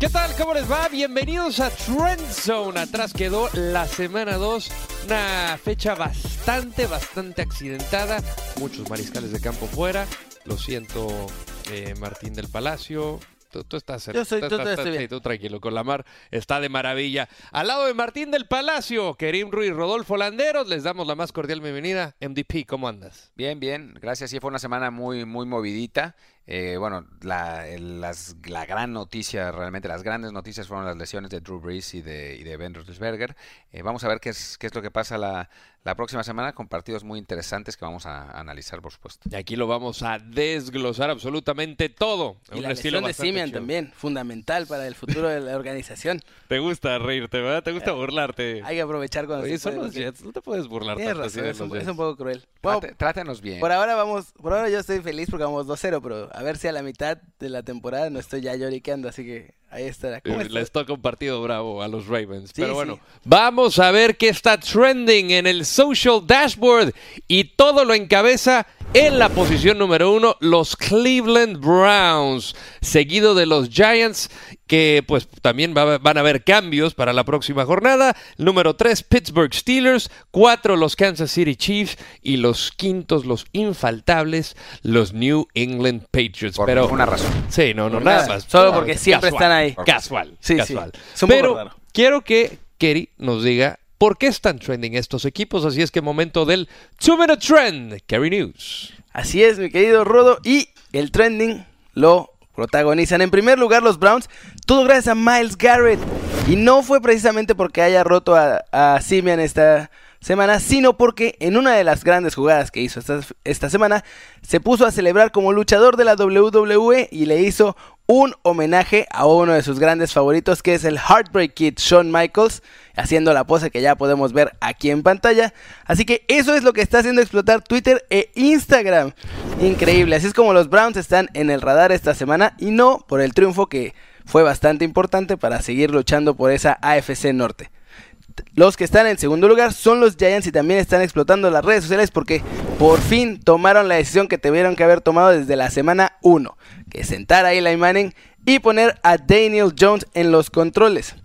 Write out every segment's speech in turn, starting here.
¿Qué tal? ¿Cómo les va? Bienvenidos a Trend Zone. Atrás quedó la semana 2, una fecha bastante, bastante accidentada. Muchos mariscales de campo fuera. Lo siento, eh, Martín del Palacio. Tú, tú estás Yo soy- tú, tú- tú estás- estoy sí, tú tranquilo, con la mar está de maravilla. Al lado de Martín del Palacio, Kerim Ruiz, Rodolfo Landeros, les damos la más cordial bienvenida. MDP, ¿cómo andas? Bien, bien, gracias. Sí, fue una semana muy, muy movidita. Eh, bueno, la, las- la gran noticia, realmente las grandes noticias fueron las lesiones de Drew Brees y de, y de Ben Roethlisberger. Eh, vamos a ver qué es, qué es lo que pasa la, la próxima semana con partidos muy interesantes que vamos a, analizar, por supuesto. Y aquí lo vamos a desglosar absolutamente todo. Y Un la estilo lesión de Simian chido. también, fundamental para el futuro de la organización. Te gusta reírte, ¿verdad? Te gusta burlarte. Hay que aprovechar cuando Oye, se son puede, los porque- Jets, no te puedes burlar Tienes tanto así razón, de es un, es un poco cruel. Bueno, Trate- trátenos bien. por ahora vamos, por ahora yo estoy feliz porque vamos 2-0, pero a ver si a la mitad de la temporada no estoy ya lloriqueando, así que ahí estará. ¿Cómo Eh, estás? Les toca un partido bravo a los Ravens. Sí, Pero bueno, sí. vamos a ver qué está trending en el social dashboard. Y todo lo encabeza en la posición número uno, los Cleveland Browns. Seguido de los Giants, que pues también va- van a haber cambios para la próxima jornada. Número tres, Pittsburgh Steelers. Cuatro, los Kansas City Chiefs. Y los quintos, los infaltables, los New England Patriots. Por Pero ninguna razón. Sí, no, no, Por nada nada. más. Solo porque siempre casual, están ahí. Casual, Sí, casual. Pero quiero que Kerry nos diga por qué están trending estos equipos. Así es que momento del Two Minute Trend, Kerry News. Así es, mi querido Rodo. Y el trending lo protagonizan en primer lugar los Browns. Todo gracias a Miles Garrett. Y no fue precisamente porque haya roto a, a Simian esta semana, sino porque en una de las grandes jugadas que hizo esta, esta semana, se puso a celebrar como luchador de la WWE y le hizo un homenaje a uno de sus grandes favoritos, que es el Heartbreak Kid, Shawn Michaels, haciendo la pose que ya podemos ver aquí en pantalla. Así que eso es lo que está haciendo explotar Twitter e Instagram. Increíble, así es como los Browns están en el radar esta semana y no por el triunfo que fue bastante importante para seguir luchando por esa AFC Norte. Los que están en segundo lugar son los Giants y también están explotando las redes sociales porque por fin tomaron la decisión que tuvieron que haber tomado desde la semana 1, que sentar a Eli Manning y poner a Daniel Jones en los controles.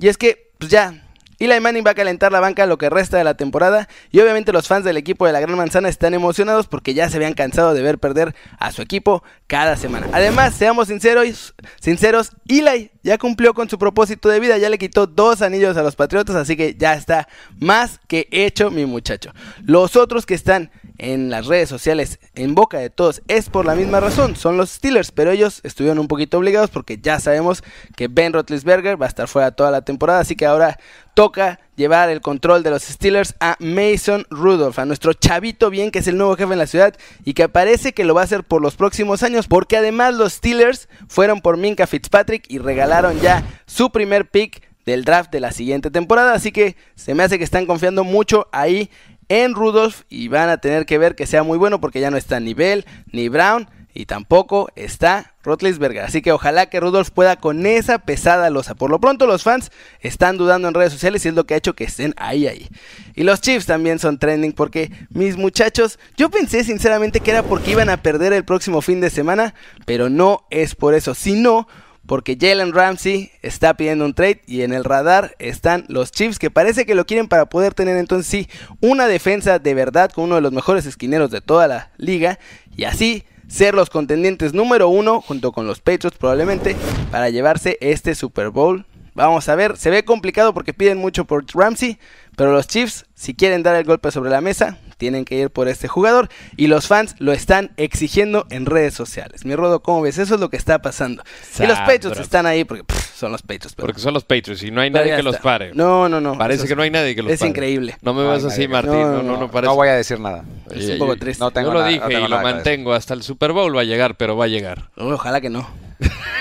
Y es que, pues ya, Eli Manning va a calentar la banca lo que resta de la temporada y obviamente los fans del equipo de la Gran Manzana están emocionados porque ya se habían cansado de ver perder a su equipo cada semana. Además, seamos sinceros, sinceros, Eli ya cumplió con su propósito de vida, ya le quitó dos anillos a los Patriotas, así que ya está más que hecho mi muchacho. Los otros que están en las redes sociales en boca de todos es por la misma razón, son los Steelers, pero ellos estuvieron un poquito obligados porque ya sabemos que Ben Roethlisberger va a estar fuera toda la temporada, así que ahora toca llevar el control de los Steelers a Mason Rudolph, a nuestro chavito bien que es el nuevo jefe en la ciudad y que parece que lo va a hacer por los próximos años, porque además los Steelers fueron por Minka Fitzpatrick y regalaron ya su primer pick del draft de la siguiente temporada, así que se me hace que están confiando mucho ahí en Rudolph y van a tener que ver que sea muy bueno porque ya no está ni Bell ni Brown y tampoco está Rotlisberger. Así que ojalá que Rudolph pueda con esa pesada losa. Por lo pronto los fans están dudando en redes sociales y es lo que ha hecho que estén ahí ahí. Y los Chiefs también son trending porque mis muchachos, yo pensé sinceramente que era porque iban a perder el próximo fin de semana, pero no es por eso, sino porque Jalen Ramsey está pidiendo un trade y en el radar están los Chiefs que parece que lo quieren para poder tener entonces sí una defensa de verdad con uno de los mejores esquineros de toda la liga y así ser los contendientes número uno junto con los Patriots probablemente para llevarse este Super Bowl. Vamos a ver, se ve complicado porque piden mucho por Ramsey, pero los Chiefs si quieren dar el golpe sobre la mesa tienen que ir por este jugador y los fans lo están exigiendo en redes sociales. Mi Rodo, ¿cómo ves? Eso es lo que está pasando. Y los Patriots están ahí porque pff, son los Patriots. pero- Porque son los Patriots y no hay pero nadie que los pare. No, no, no. Parece que no hay nadie que los es pare. increíble. No me vas así, Martín. No, No, no, no, parece. No voy a decir nada. Es un poco yo- triste. No tengo Yo lo nada- dije no tengo y lo mantengo. Hasta el Super Bowl va a llegar, pero va a llegar. Ojalá que no.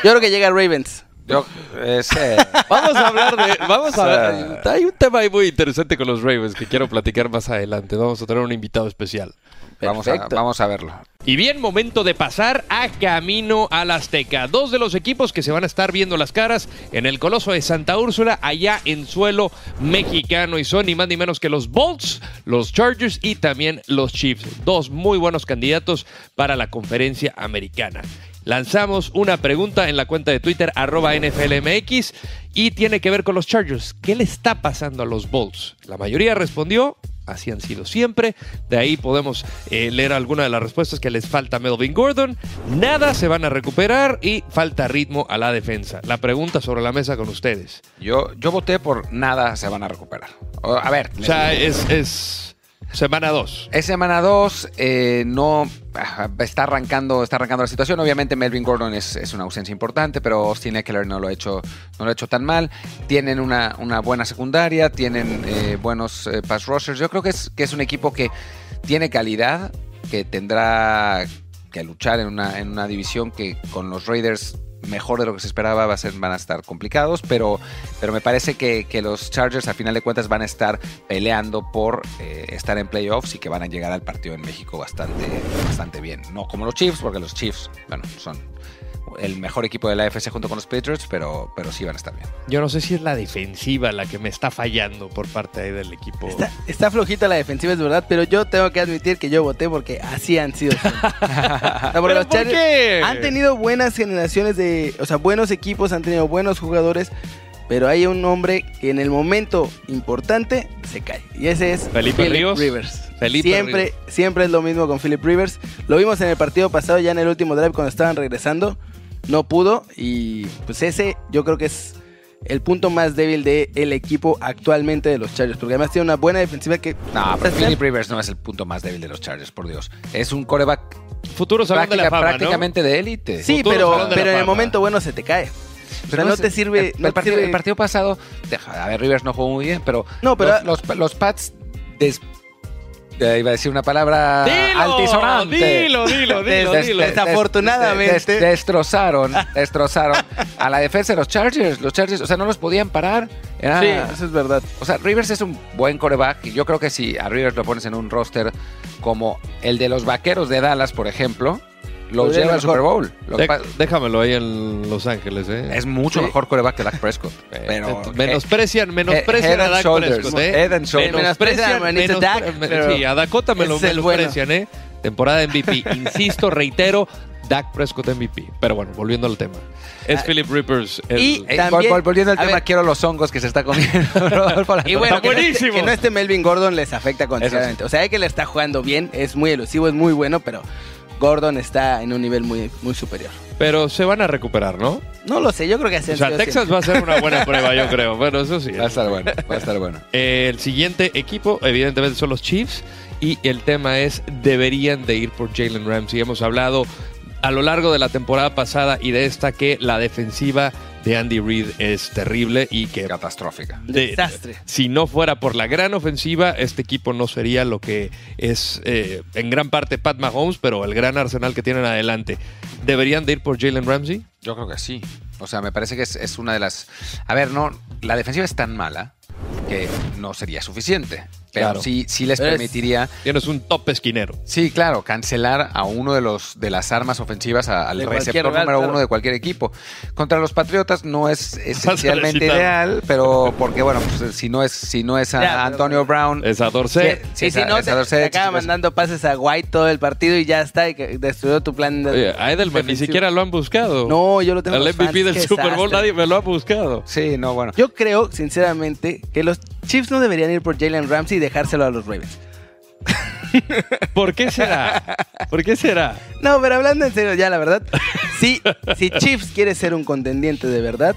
Yo creo que llega Ravens. Yo, ese, Vamos a hablar de. Vamos a ver. Hay un tema ahí muy interesante con los Ravens que quiero platicar más adelante. Vamos a tener un invitado especial. vamos, a, vamos a verlo. Y bien, momento de pasar a camino al Azteca. Dos de los equipos que se van a estar viendo las caras en el Coloso de Santa Úrsula, allá en suelo mexicano. Y son ni más ni menos que los Bolts, los Chargers y también los Chiefs. Dos muy buenos candidatos para la conferencia americana. Lanzamos una pregunta en la cuenta de Twitter, arroba NFLMX, y tiene que ver con los Chargers. ¿Qué le está pasando a los Bolts? La mayoría respondió así han sido siempre. De ahí podemos eh, leer alguna de las respuestas que les falta a Melvin Gordon. Nada se van a recuperar y falta ritmo a la defensa. La pregunta sobre la mesa con ustedes. Yo, yo voté por nada se van a recuperar. O, a ver. O sea, es, es semana 2. Es semana 2, eh, no ah, está arrancando, está arrancando la situación. Obviamente Melvin Gordon es, es, una ausencia importante, pero Austin Eckler no lo ha hecho, no lo ha hecho tan mal. Tienen una, una buena secundaria, tienen eh, buenos eh, pass rushers. Yo creo que es, que es un equipo que tiene calidad, que tendrá que luchar en una, en una división que con los Raiders mejor de lo que se esperaba, va a ser, van a estar complicados, pero, pero me parece que, los Chargers a final de cuentas van a estar peleando por eh, estar en playoffs y que van a llegar al partido en México bastante, bastante bien. No como los Chiefs, porque los Chiefs, bueno, son el mejor equipo de la AFC junto con los Patriots, pero, pero sí van a estar bien. Yo no sé si es la defensiva la que me está fallando por parte ahí del equipo. Está, está flojita la defensiva, es verdad, pero yo tengo que admitir que yo voté porque así han sido. o sea, ¿Pero los por qué? Han tenido buenas generaciones de, o sea, buenos equipos, han tenido buenos jugadores, pero hay un hombre que en el momento importante se cae. Y ese es Felipe Philip Ríos. Rivers. Felipe siempre, Ríos. siempre es lo mismo con Philip Rivers. Lo vimos en el partido pasado, ya en el último drive cuando estaban regresando. No pudo y pues ese yo creo que es el punto más débil del el equipo actualmente de los Chargers. Porque además tiene una buena defensiva que... No, pero Philip Rivers no es el punto más débil de los Chargers, por Dios. Es un coreback Futuro salón de la fama, ¿no? prácticamente de élite. Sí, Futuro pero, de pero en el momento bueno se te cae. O sea, no, te sirve... El, no el te partido, sirve- el partido pasado, deja, a ver, Rivers no jugó muy bien, pero, No, pero- los, los, los Pats des- eh, iba a decir una palabra Dilo, altisonante. dilo, dilo, dilo, Des- dilo. des- desafortunadamente. des- des- destrozaron, destrozaron a la defensa de los Chargers. Los Chargers, o sea, no los podían parar. Era- Sí, eso es verdad. o sea, Rivers es un buen coreback y yo creo que si a Rivers lo pones en un roster como el de los Vaqueros de Dallas, por ejemplo, lo Podría lleva al. Super Bowl. Lo que Dé- pa- déjamelo ahí en Los Ángeles, ¿eh? es mucho Sí. mejor coreback que Dak Prescott. Eh, Pero, menosprecian, menosprecian head a and Dak shoulders, Prescott, ¿eh? head and shoulders. Menosprecian a Dak, pero sí, a Dakota me lo es el bueno. menosprecian, ¿eh? Temporada MVP. Insisto, reitero, Dak Prescott MVP. Pero bueno, volviendo al tema. Es Ah, Philip Rivers. el- y- Eh, También- vol- vol- volviendo al a tema, ver. quiero los hongos que se está comiendo Rodolfo Y bueno, Está que no, esté, buenísimo. que no esté Melvin Gordon les afecta considerablemente. O sea, que le está jugando bien, es muy elusivo, es muy bueno, pero Gordon está en un nivel muy, muy superior. Pero se van a recuperar, ¿no? No lo sé, yo creo que así O sea, Texas siempre. va a ser una buena prueba, yo creo. Bueno, eso sí. Va a estar bueno, va a estar bueno. El siguiente equipo, evidentemente, son los Chiefs. Y el tema es, deberían de ir por Jalen Ramsey. Hemos hablado a lo largo de la temporada pasada y de esta que la defensiva de Andy Reid es terrible y que Catastrófica. de- Desastre. si no fuera por la gran ofensiva, este equipo no sería lo que es eh, en gran parte Pat Mahomes, pero el gran arsenal que tienen adelante. ¿Deberían de ir por Jalen Ramsey? Yo creo que sí. O sea, me parece que es, es una de las... A ver, no, la defensiva es tan mala que no sería suficiente. Pero Claro. sí, sí les es- permitiría... Tienes un top esquinero. Sí, claro, cancelar a uno de los de las armas ofensivas a- al De cualquier receptor lugar, número claro. uno de cualquier equipo. Contra los Patriotas no es esencialmente ideal, pero porque bueno, pues, si no es si no es a Ya, pero- Antonio Brown, Es a Dorset. Sí, y si no, te, Dorset, te acaba mandando pases a White todo el partido y ya está, y que destruyó tu plan. de- Oye, a Edelman ni siquiera lo han buscado. No, yo lo tengo Al los MVP fans, del Super Bowl desastre. nadie me lo ha buscado. Sí, no, bueno. Yo creo, sinceramente, que los Chiefs no deberían ir por Jalen Ramsey y dejárselo a los Ravens. ¿Por qué será? ¿Por qué será? No, pero hablando en serio, ya la verdad, si, si Chiefs quiere ser un contendiente de verdad,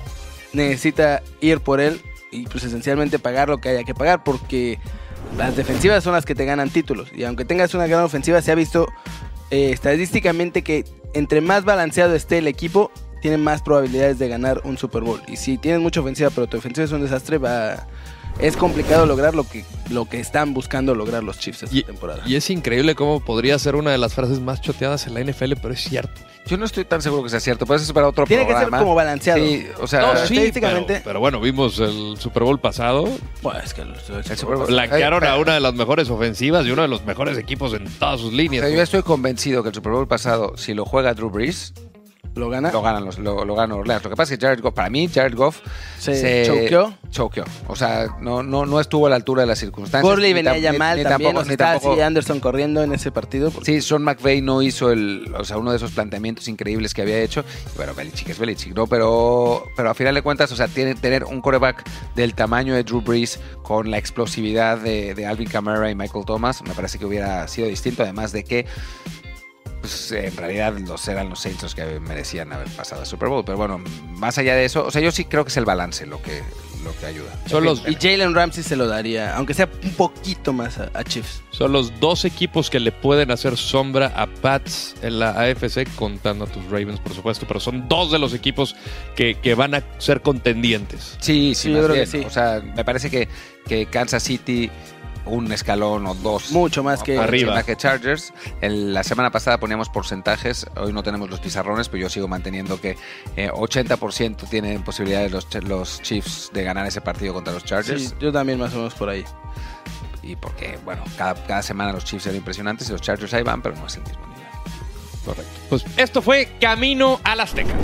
necesita ir por él y pues esencialmente pagar lo que haya que pagar porque las defensivas son las que te ganan títulos y aunque tengas una gran ofensiva se ha visto eh, estadísticamente que entre más balanceado esté el equipo tiene más probabilidades de ganar un Super Bowl y si tienes mucha ofensiva pero tu ofensiva es un desastre va es complicado lograr lo que lo que están buscando lograr los Chiefs esta Y, temporada. y es increíble cómo podría ser una de las frases más choteadas en la NFL, pero es cierto. Yo no estoy tan seguro que sea cierto. Puede ser para otro Tiene que ser programa. como balanceado. Sí, o sea, No, pero sí, estadísticamente- pero, pero bueno, vimos el Super Bowl pasado. Pues es que los- El Super Bowl- Blanquearon a pero- una de las mejores ofensivas y uno de los mejores equipos en todas sus o líneas. sea, yo estoy convencido que el Super Bowl pasado, si lo juega Drew Brees, lo gana. Lo ganan los, lo, lo ganan Orleans. Lo que pasa es que Jared Goff, para mí, Jared Goff Se choqueó. choqueó. O sea, no, no, no estuvo a la altura de las circunstancias. Gurley venía ya mal ni también. tampoco- ni tampoco- Anderson corriendo en ese partido. porque- Sí, Sean McVay no hizo el, o sea, uno de esos planteamientos increíbles que había hecho. Bueno, Belichick es Belichick, ¿no? Pero, pero a final de cuentas, o sea, tiene, tener un coreback del tamaño de Drew Brees con la explosividad de, de Alvin Kamara y Michael Thomas, me parece que hubiera sido distinto. Además de que, pues, en realidad los eran los Saints los que merecían haber pasado a Super Bowl. Pero bueno, más allá de eso, o sea, yo sí creo que es el balance lo que, lo que ayuda. Son los, Y Jalen Ramsey se lo daría, aunque sea un poquito más a, a Chiefs. son los dos equipos que le pueden hacer sombra a Pats en la AFC, contando a tus Ravens, por supuesto, pero son dos de los equipos que, que van a ser contendientes. Sí, sí, Sí, yo creo que sí. O sea, me parece que, que Kansas City un escalón o dos Mucho más que- Arriba. que Chargers. El- la semana pasada poníamos porcentajes, hoy no tenemos los pizarrones, pero yo sigo manteniendo que eh, 80% tienen posibilidades los, los Chiefs de ganar ese partido contra los Chargers. Sí, yo también más o menos por ahí. Y porque, bueno, cada, cada semana los Chiefs eran impresionantes y los Chargers ahí van, pero no es el mismo nivel. Correcto. Pues esto fue Camino al Azteca.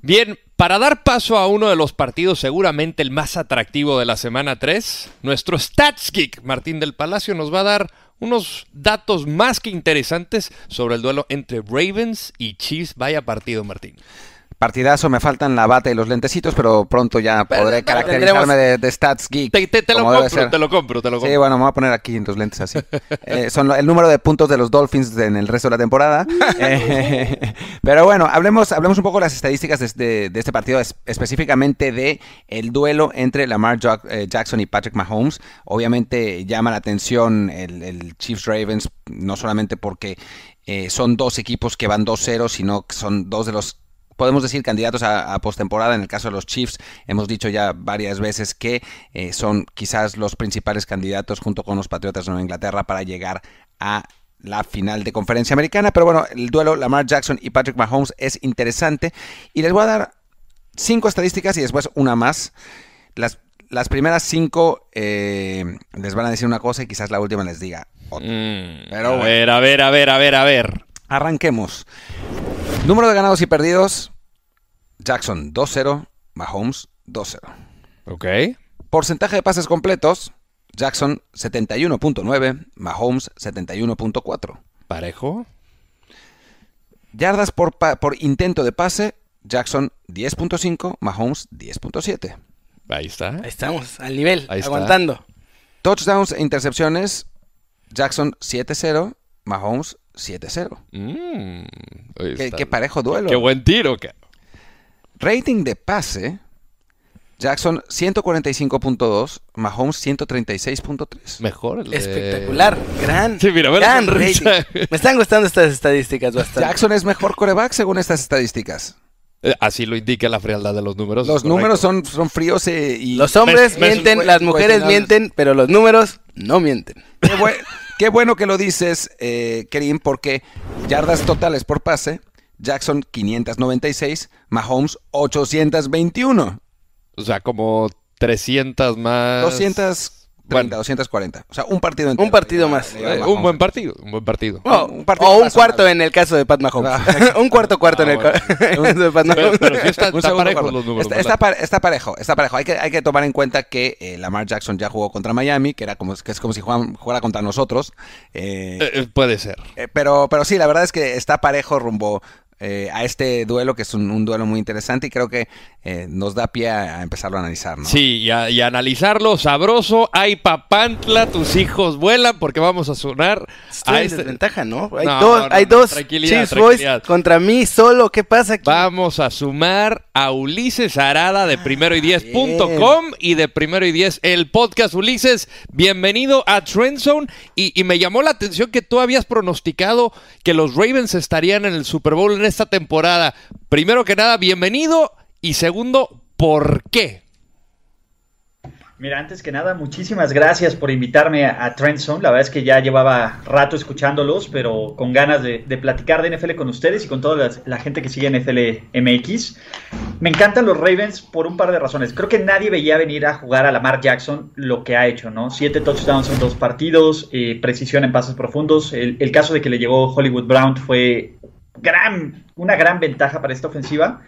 Bien, para dar paso a uno de los partidos seguramente el más atractivo de la semana 3, nuestro Stats Geek Martín del Palacio nos va a dar unos datos más que interesantes sobre el duelo entre Ravens y Chiefs. Vaya partido, Martín. Partidazo, me faltan la bata y los lentecitos, pero pronto ya podré caracterizarme de, de Stats Geek. Te, te- te lo compro, te lo compro, te lo Sí, compro. bueno, me voy a poner aquí en los lentes así. Eh, son el número de puntos de los Dolphins en el resto de la temporada. Eh, pero bueno, hablemos, hablemos un poco de las estadísticas de, este- de este partido, es- específicamente de el duelo entre Lamar eh, Jackson y Patrick Mahomes. Obviamente llama la atención el, el Chiefs Ravens, no solamente porque eh, son dos equipos que van 2-0, sino que son dos de los podemos decir candidatos a, a postemporada. En el caso de los Chiefs, hemos dicho ya varias veces que eh, son quizás los principales candidatos junto con los Patriotas de Nueva Inglaterra para llegar a la final de conferencia americana. Pero bueno, el duelo Lamar Jackson y Patrick Mahomes es interesante. Y les voy a dar cinco estadísticas y después una más. Las, las primeras cinco eh, les van a decir una cosa y quizás la última les diga otra. Mm, Pero a ver, a ver, a ver, a ver, a ver. Arranquemos. Número de ganados y perdidos. Jackson 2-0, Mahomes 2-0. Ok. Porcentaje de pases completos. Jackson 71.9, Mahomes 71.4. Parejo. Yardas por, pa- por intento de pase. Jackson 10.5, Mahomes 10.7. Ahí está. Ahí estamos, al nivel, Ahí está. aguantando. Touchdowns e intercepciones. Jackson 7-0, Mahomes 7-0. Mm, Qué, qué parejo duelo. Qué buen tiro. ca- Rating de pase. Jackson 145.2, Mahomes 136.3. Mejor. el de- Espectacular, gran, Sí, mira, gran rating. Me están gustando estas estadísticas bastante. Jackson es mejor coreback según estas estadísticas. Eh, Así lo indica la frialdad de los números. Los correcto. números son, son fríos eh, y Los hombres Mes- mes- mienten, las mujeres mienten, pero los números no mienten. Qué, bue- qué bueno que lo dices, eh, Kerim, porque yardas totales por pase, Jackson 596, Mahomes 821, O sea, como 300 más. 230, Bueno. 240. O sea, un partido entero. Un partido más. Eh, un buen partido. Un buen partido. O, un partido o un cuarto en el caso de Pat Mahomes. Ah, un cuarto cuarto Ah, en el bueno. caso de Pat Pero, Mahomes. pero sí está, Un está parejo cuarto. los números. Está, está está parejo, está parejo. Hay que, hay que tomar en cuenta que eh, Lamar Jackson ya jugó contra Miami, que era como que es como si jugaran- jugara contra nosotros. eh, Eh, eh, puede ser. eh, pero, pero sí, la verdad es que está parejo rumbo eh, a este duelo, que es un, un duelo muy interesante y creo que eh, nos da pie a, a empezarlo a analizar, ¿no? Sí, y, a- y analizarlo sabroso. Ay, papantla, tus hijos vuelan porque vamos a sonar Estoy a en este- desventaja, ¿no? Hay, No, dos, no, no, hay no, dos tranquilidad, Chiefs Boys contra mí solo. ¿Qué pasa aquí? Vamos a sumar a Ulises Arada de primero y diez.com y de primero y diez el podcast Ulises. Bienvenido a Trend Zone. Y, y me llamó la atención que tú habías pronosticado que los Ravens estarían en el Super Bowl en esta temporada. Primero que nada, bienvenido. Y segundo, ¿por qué? Mira, antes que nada, muchísimas gracias por invitarme a, Trend Zone. La verdad es que ya llevaba rato escuchándolos, pero con ganas de, platicar de NFL con ustedes y con toda la, gente que sigue NFL MX. Me encantan los Ravens por un par de razones. Creo que nadie veía venir a jugar a Lamar Jackson lo que ha hecho, ¿no? Siete touchdowns en dos partidos, eh, precisión en pases profundos. El, caso de que le llegó Hollywood Brown fue gran, una gran ventaja para esta ofensiva.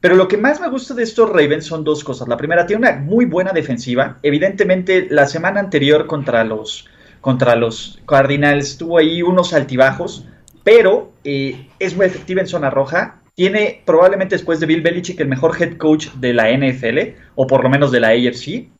Pero lo que más me gusta de estos Ravens son dos cosas. La primera, tiene una muy buena defensiva. Evidentemente, la semana anterior contra los, contra los Cardinals tuvo ahí unos altibajos, pero eh, es muy efectiva en zona roja. Tiene probablemente después de Bill Belichick el mejor head coach de la NFL, o por lo menos de la AFC.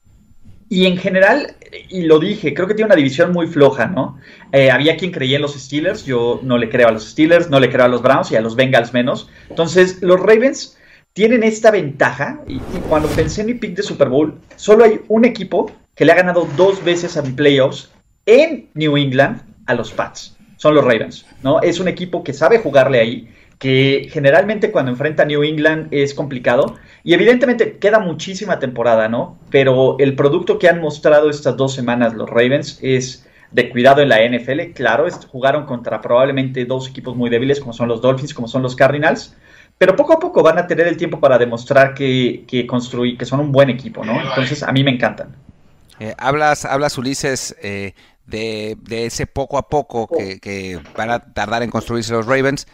Y en general, y lo dije, creo que tiene una división muy floja, ¿no? Eh, había quien creía en los Steelers, yo no le creo a los Steelers, no le creo a los Browns y a los Bengals menos. Entonces, los Ravens tienen esta ventaja. Y, cuando pensé en mi pick de Super Bowl, solo hay un equipo que le ha ganado dos veces a playoffs en New England a los Pats. Son los Ravens, ¿no? Es un equipo que sabe jugarle ahí, que generalmente cuando enfrenta a New England es complicado. Y evidentemente queda muchísima temporada, ¿no? Pero el producto que han mostrado estas dos semanas los Ravens es de cuidado en la NFL. Claro, jugaron contra probablemente dos equipos muy débiles como son los Dolphins, como son los Cardinals pero poco a poco van a tener el tiempo para demostrar que, que que son un buen equipo, ¿no? Entonces, a mí me encantan. Eh, hablas, hablas, Ulises, eh, de, ese poco a poco que, van a tardar en construirse los Ravens.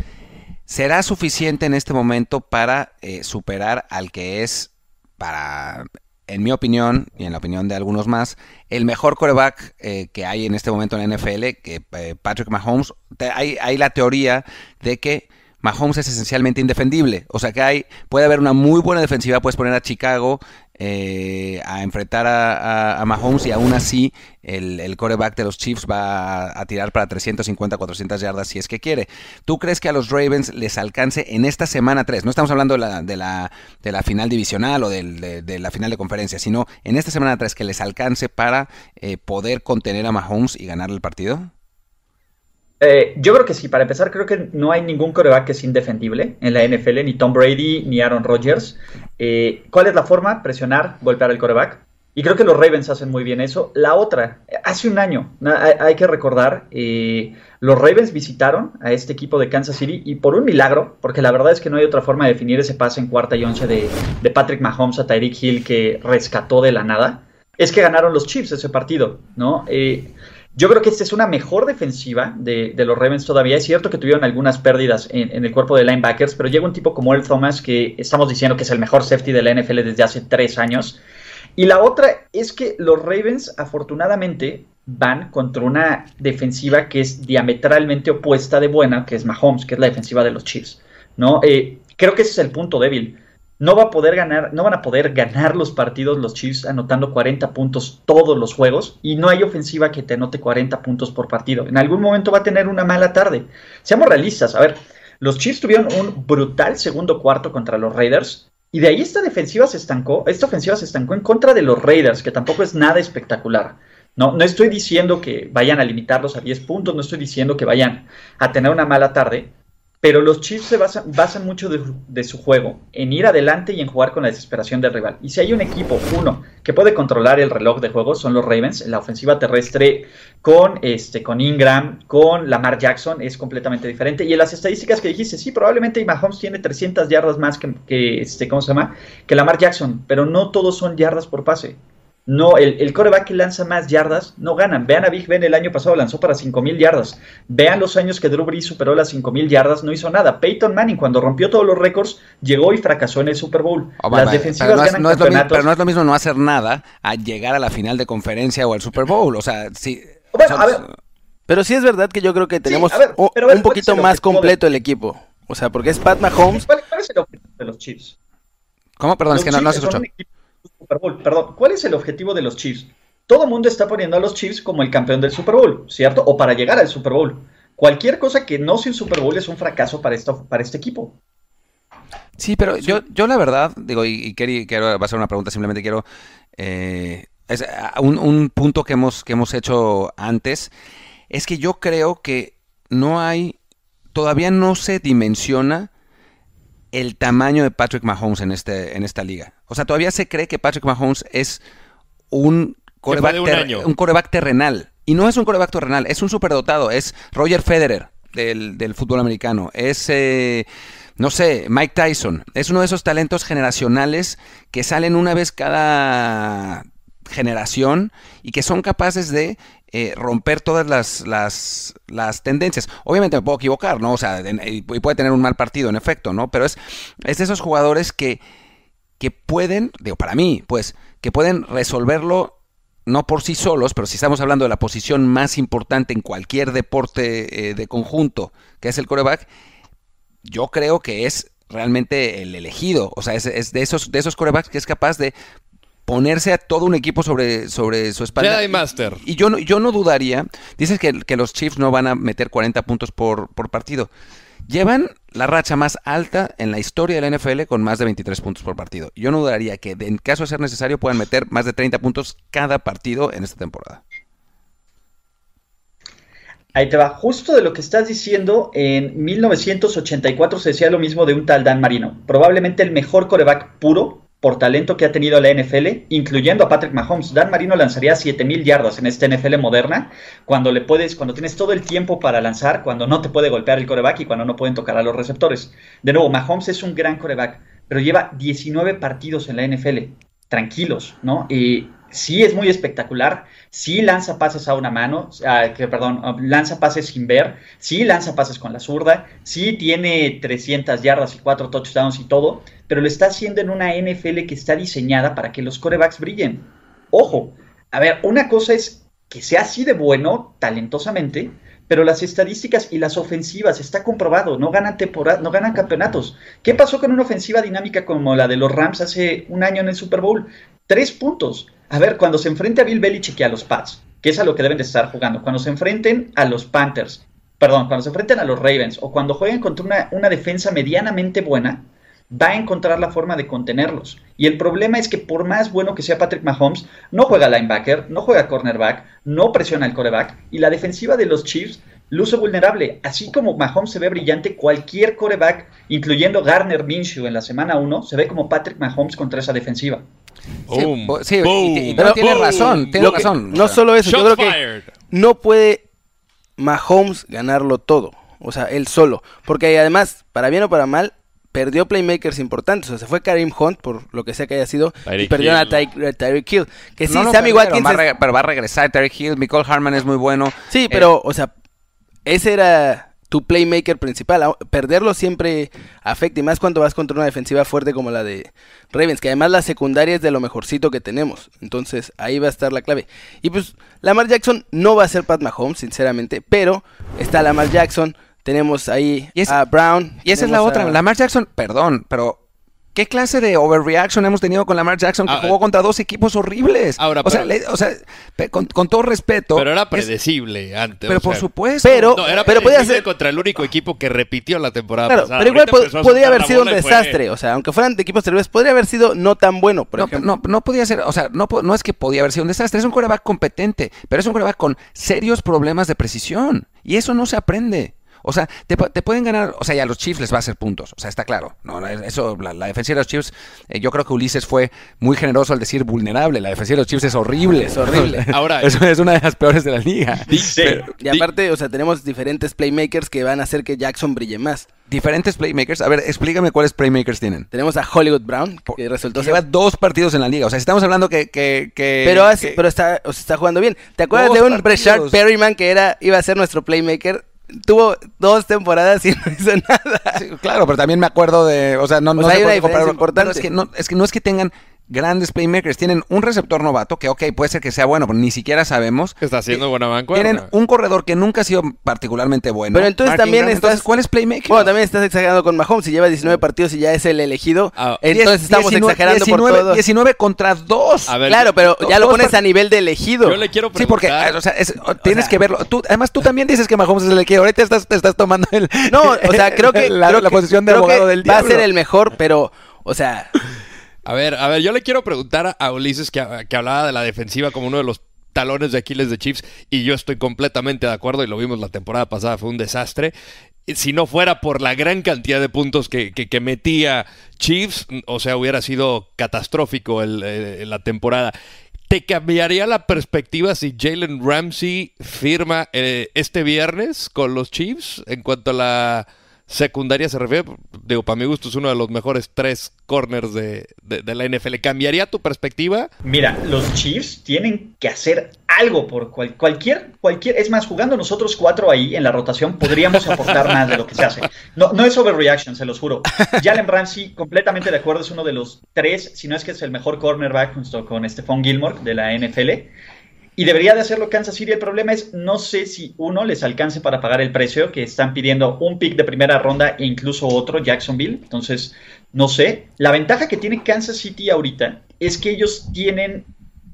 ¿Será suficiente en este momento para eh, superar al que es, para, en mi opinión y en la opinión de algunos más, el mejor coreback que hay en este momento en la NFL, que Patrick Mahomes? Hay, hay la teoría de que Mahomes es esencialmente indefendible. O sea que hay, puede haber una muy buena defensiva, puedes poner a Chicago eh, a enfrentar a, Mahomes y aún así el, el, coreback de los Chiefs va a, tirar para 350, 400 yardas si es que quiere. ¿Tú crees que a los Ravens les alcance en esta semana 3? No estamos hablando de la, de la, de la final divisional o de, de, la final de conferencia, sino en esta semana 3 que les alcance para eh, poder contener a Mahomes y ganar el partido? Eh, yo creo que sí, para empezar, creo que no hay ningún coreback que es indefendible en la NFL, ni Tom Brady, ni Aaron Rodgers. Eh, ¿Cuál es la forma? Presionar, golpear el coreback. Y creo que los Ravens hacen muy bien eso. La otra, hace un año, hay, que recordar, eh, los Ravens visitaron a este equipo de Kansas City y por un milagro, porque la verdad es que no hay otra forma de definir ese pase en cuarta y once de, de Patrick Mahomes a Tyreek Hill que rescató de la nada, es que ganaron los Chiefs ese partido, ¿no? Yo creo que esta es una mejor defensiva de, los Ravens todavía. Es cierto que tuvieron algunas pérdidas en, el cuerpo de linebackers, pero llega un tipo como Earl Thomas, que estamos diciendo que es el mejor safety de la NFL desde hace tres años. Y la otra es que los Ravens, afortunadamente, van contra una defensiva que es diametralmente opuesta de buena, que es Mahomes, que es la defensiva de los Chiefs. ¿no? Eh, creo que ese es el punto débil no va a poder ganar, no van a poder ganar los partidos los Chiefs anotando 40 puntos todos los juegos y no hay ofensiva que te anote 40 puntos por partido. En algún momento va a tener una mala tarde. Seamos realistas, a ver, los Chiefs tuvieron un brutal segundo cuarto contra los Raiders y de ahí esta defensiva se estancó, esta ofensiva se estancó en contra de los Raiders, que tampoco es nada espectacular. No, no estoy diciendo que vayan a limitarlos a 10 puntos, no estoy diciendo que vayan a tener una mala tarde, pero los Chiefs se basan, mucho de, su juego en ir adelante y en jugar con la desesperación del rival. Y si hay un equipo, uno, que puede controlar el reloj de juego, son los Ravens. En la ofensiva terrestre con, este, con Ingram, con Lamar Jackson, es completamente diferente. Y en las estadísticas que dijiste, sí, probablemente Mahomes tiene 300 yardas más que, que este, ¿cómo se llama? Que Lamar Jackson, pero no todos son yardas por pase. No, el, el, coreback que lanza más yardas no ganan. Vean a Big Ben el año pasado lanzó para 5000 yardas. Vean los años que Drew Brees superó las 5000 yardas, no hizo nada. Peyton Manning, cuando rompió todos los récords, llegó y fracasó en el Super Bowl. Oh, las defensivas pero no, es, ganan es campeonatos. pero no es lo mismo no hacer nada a llegar a la final de conferencia o al Super Bowl. O sea, sí. Bueno, a ver. Pero sí es verdad que yo creo que tenemos un, poquito más completo el equipo. O sea, porque es Pat Mahomes. ¿Cuál, es el objetivo de los Chiefs? ¿Cómo? Perdón, es que no, no se escuchó. Super Bowl. Perdón, ¿cuál es el objetivo de los Chiefs? Todo el mundo está poniendo a los Chiefs como el campeón del Super Bowl, ¿cierto? O para llegar al Super Bowl. Cualquier cosa que no sea un Super Bowl es un fracaso para, este equipo. Sí, pero Yo, yo la verdad, digo, y, quiero, va a ser una pregunta, simplemente quiero... Eh, es, un, un, punto que hemos, que hemos hecho antes es que yo creo que no hay, todavía no se dimensiona el tamaño de Patrick Mahomes en, este, en esta liga. O sea, todavía se cree que Patrick Mahomes es un coreback, un un coreback terrenal. Y no es un coreback terrenal, es un superdotado. Es Roger Federer del, del fútbol americano. Es, eh, no sé, Mike Tyson. Es uno de esos talentos generacionales que salen una vez cada generación y que son capaces de eh, romper todas las, las, tendencias. Obviamente me puedo equivocar, ¿no? O sea, y puede tener un mal partido, en efecto, ¿no? Pero es, es de esos jugadores que, que pueden, digo, para mí, pues, que pueden resolverlo no por sí solos, pero si estamos hablando de la posición más importante en cualquier deporte eh, de conjunto, que es el coreback, yo creo que es realmente el elegido. O sea, es, es de esos, de esos corebacks que es capaz de ponerse a todo un equipo sobre, sobre su espalda. Jedi Master. Y yo no, yo no dudaría, dices que, que los Chiefs no van a meter 40 puntos por, por partido. Llevan la racha más alta en la historia de la NFL con más de 23 puntos por partido. Yo no dudaría que de- en caso de ser necesario puedan meter más de 30 puntos cada partido en esta temporada. Ahí te va, justo de lo que estás diciendo, en 1984 se decía lo mismo de un tal Dan Marino, probablemente el mejor coreback puro por talento que ha tenido la NFL, incluyendo a Patrick Mahomes. Dan Marino lanzaría 7000 yardas en esta NFL moderna, cuando le puedes, cuando tienes todo el tiempo para lanzar, cuando no te puede golpear el coreback y cuando no pueden tocar a los receptores. De nuevo, Mahomes es un gran coreback, pero lleva 19 partidos en la NFL, tranquilos, ¿no? Y sí es muy espectacular, sí lanza pases a una mano, ah, perdón, ah, lanza pases sin ver, sí lanza pases con la zurda, sí tiene 300 yardas y 4 touchdowns y todo, pero lo está haciendo en una NFL que está diseñada para que los corebacks brillen. Ojo, a ver, una cosa es que sea así de bueno, talentosamente, pero las estadísticas y las ofensivas, está comprobado, no ganan temporada, no ganan campeonatos. ¿Qué pasó con una ofensiva dinámica como la de los Rams hace un año en el Super Bowl? Tres puntos. A ver, cuando se enfrente a Bill Belichick y a los Pats, que es a lo que deben de estar jugando, cuando se enfrenten a los Panthers, perdón, cuando se enfrenten a los Ravens o cuando jueguen contra una, una defensa medianamente buena, va a encontrar la forma de contenerlos. Y el problema es que por más bueno que sea Patrick Mahomes, no juega linebacker, no juega cornerback, no presiona el coreback y la defensiva de los Chiefs luce vulnerable. Así como Mahomes se ve brillante, cualquier coreback, incluyendo Garner Minshew en la semana 1, se ve como Patrick Mahomes contra esa defensiva. Sí, Boom. bo- sí, y- Boom. y- y no tiene Boom. razón, tiene Lo que- razón. no solo eso, yo creo que fired. no puede Mahomes ganarlo todo. O sea, él solo. Porque además, para bien o para mal, perdió playmakers importantes. O sea, se fue Karim Hunt, por lo que sea que haya sido, y Tyreek perdieron a Hill. Ty- a Tyreek Hill. Que sí, no Sammy perdieron, Watkins va es- pero va a regresar Terry Hill, Nicole Harman es muy bueno. Sí, Eh, pero, o sea, ese era tu playmaker principal. Perderlo siempre afecta, y más cuando vas contra una defensiva fuerte como la de Ravens, que además la secundaria es de lo mejorcito que tenemos. Entonces, ahí va a estar la clave. Y pues, Lamar Jackson no va a ser Pat Mahomes, sinceramente, pero está Lamar Jackson, tenemos ahí Y es- a Brown. Y esa es la otra. a- Lamar Jackson, perdón, pero ¿qué clase de overreaction hemos tenido con Lamar Jackson que Ah, jugó contra dos equipos horribles? Ahora, o, sea, pero- le- o sea, con, con todo respeto. Pero era es- predecible antes. pero o por sea, supuesto. Pero- No, era pero podía predecible ser- contra el único equipo que repitió la temporada Claro, pasada. pero igual po- podría haber sido un fue- desastre. O sea, aunque fueran de equipos terribles, podría haber sido no tan bueno, por no, ejemplo. no, no podía ser, o sea, no, no es que podía haber sido un desastre, es un coreback competente, pero es un coreback con serios problemas de precisión. Y eso no se aprende. O sea, te, te pueden ganar, o sea, ya a los Chiefs les va a hacer puntos, o sea, está claro. No, no, eso, la, la defensa de los Chiefs, eh, yo creo que Ulises fue muy generoso al decir vulnerable. La defensa de los Chiefs es horrible. Es horrible. Ahora- es, es una de las peores de la liga. Sí. Y aparte, o sea, tenemos diferentes playmakers que van a hacer que Jackson brille más. Diferentes playmakers. A ver, explícame cuáles playmakers tienen. Tenemos a Hollywood Brown, que resultó ser Lleva dos partidos en la liga. O sea, si estamos hablando que. que, que- Pero, hace- que- pero está, o sea, está jugando bien. ¿Te acuerdas Dos de un partidos. Breshard Perryman que era, iba a ser nuestro playmaker? Tuvo dos temporadas y no hizo nada. Sí, claro, pero también me acuerdo de. O sea, no, O no sea, sé hay una diferencia importante. Es que, no, es que no es que tengan grandes playmakers. Tienen un receptor novato que, ok, puede ser que sea bueno, pero ni siquiera sabemos. Que está haciendo buena mancuerna. Tienen un corredor que nunca ha sido particularmente bueno. Pero entonces Mark también Ingram. estás- Entonces, ¿cuál es playmaker? Bueno, también estás exagerando con Mahomes. Si lleva 19 partidos y ya es el elegido, Ah, entonces estamos 19 exagerando 19, por todos. 19 contra 2. A ver, Claro, pero ya lo pones a nivel de elegido. Yo le quiero Sí, porque preguntar. o sea, es- o- tienes sea- que verlo. Tú, además, tú también dices que Mahomes es el que ahorita estás, te estás tomando el, No, o sea, creo que la, creo la que- posición de abogado del va a diablo. ser el mejor, pero, o sea, A ver, a ver, yo le quiero preguntar a- Ulises que, que hablaba de la defensiva como uno de los talones de Aquiles de Chiefs y yo estoy completamente de acuerdo y lo vimos la temporada pasada, fue un desastre. Si no fuera por la gran cantidad de puntos que, que- que metía Chiefs, o sea, hubiera sido catastrófico eh, la temporada. ¿Te cambiaría la perspectiva si Jalen Ramsey firma eh, este viernes con los Chiefs en cuanto a la secundaria se refiere? Digo, para mi gusto es uno de los mejores tres corners de, de- la NFL. ¿Cambiaría tu perspectiva? Mira, los Chiefs tienen que hacer algo por cual- cualquier, cualquier, es más, jugando nosotros cuatro ahí en la rotación, podríamos aportar más de lo que se hace. No, no es overreaction, se los juro. Jalen Ramsey, completamente de acuerdo, es uno de los tres, si no es que es el mejor cornerback junto con Stephon Gilmore de la NFL. Y debería de hacerlo Kansas City. El problema es, no sé si uno les alcance para pagar el precio, que están pidiendo un pick de primera ronda e incluso otro, Jacksonville. Entonces, no sé. La ventaja que tiene Kansas City ahorita es que ellos tienen,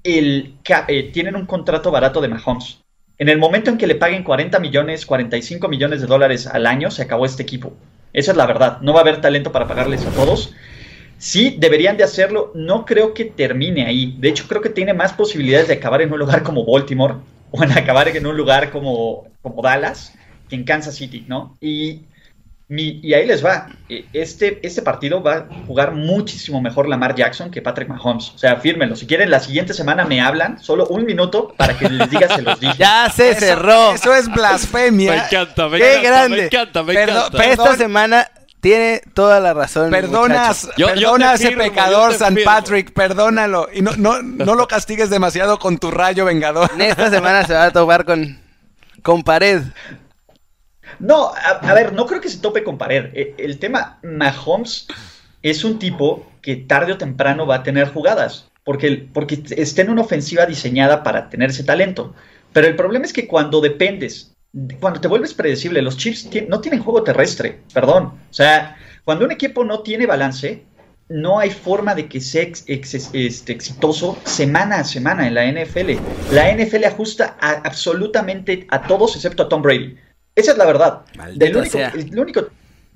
el, eh, tienen un contrato barato de Mahomes. En el momento en que le paguen 40 millones, 45 millones de dólares al año, se acabó este equipo. Esa es la verdad. No va a haber talento para pagarles a todos. Sí, deberían de hacerlo. No creo que termine ahí. De hecho, creo que tiene más posibilidades de acabar en un lugar como Baltimore o en acabar en un lugar como, como Dallas que en Kansas City, ¿no? Y, mi- y ahí les va. Eh, Este, este partido va a jugar muchísimo mejor Lamar Jackson que Patrick Mahomes. O sea, fírmenlo. Si quieren, la siguiente semana me hablan, solo un minuto para que les diga se los dije. Ya se Eso- cerró. Eso es blasfemia. Me encanta, me Qué encanta, grande. me encanta, me Perdón, encanta. Esta semana tiene toda la razón. Perdonas. Yo- perdona a ese firmo, pecador, San firmo. Patrick, perdónalo. Y no, no, no lo castigues demasiado con tu rayo vengador. En esta semana se va a topar con, con pared. No, a, a ver, no creo que se tope con pared. Eh, El tema, Mahomes es un tipo que tarde o temprano va a tener jugadas, porque, porque está en una ofensiva diseñada para tener ese talento. Pero el problema es que cuando dependes, cuando te vuelves predecible, los Chiefs no tienen juego terrestre, perdón. O sea, cuando un equipo no tiene balance, no hay forma de que sea ex- ex- este, exitoso semana a semana en la NFL. La NFL ajusta a- absolutamente a todos excepto a Tom Brady. Esa es la verdad. Del único, sea. el único,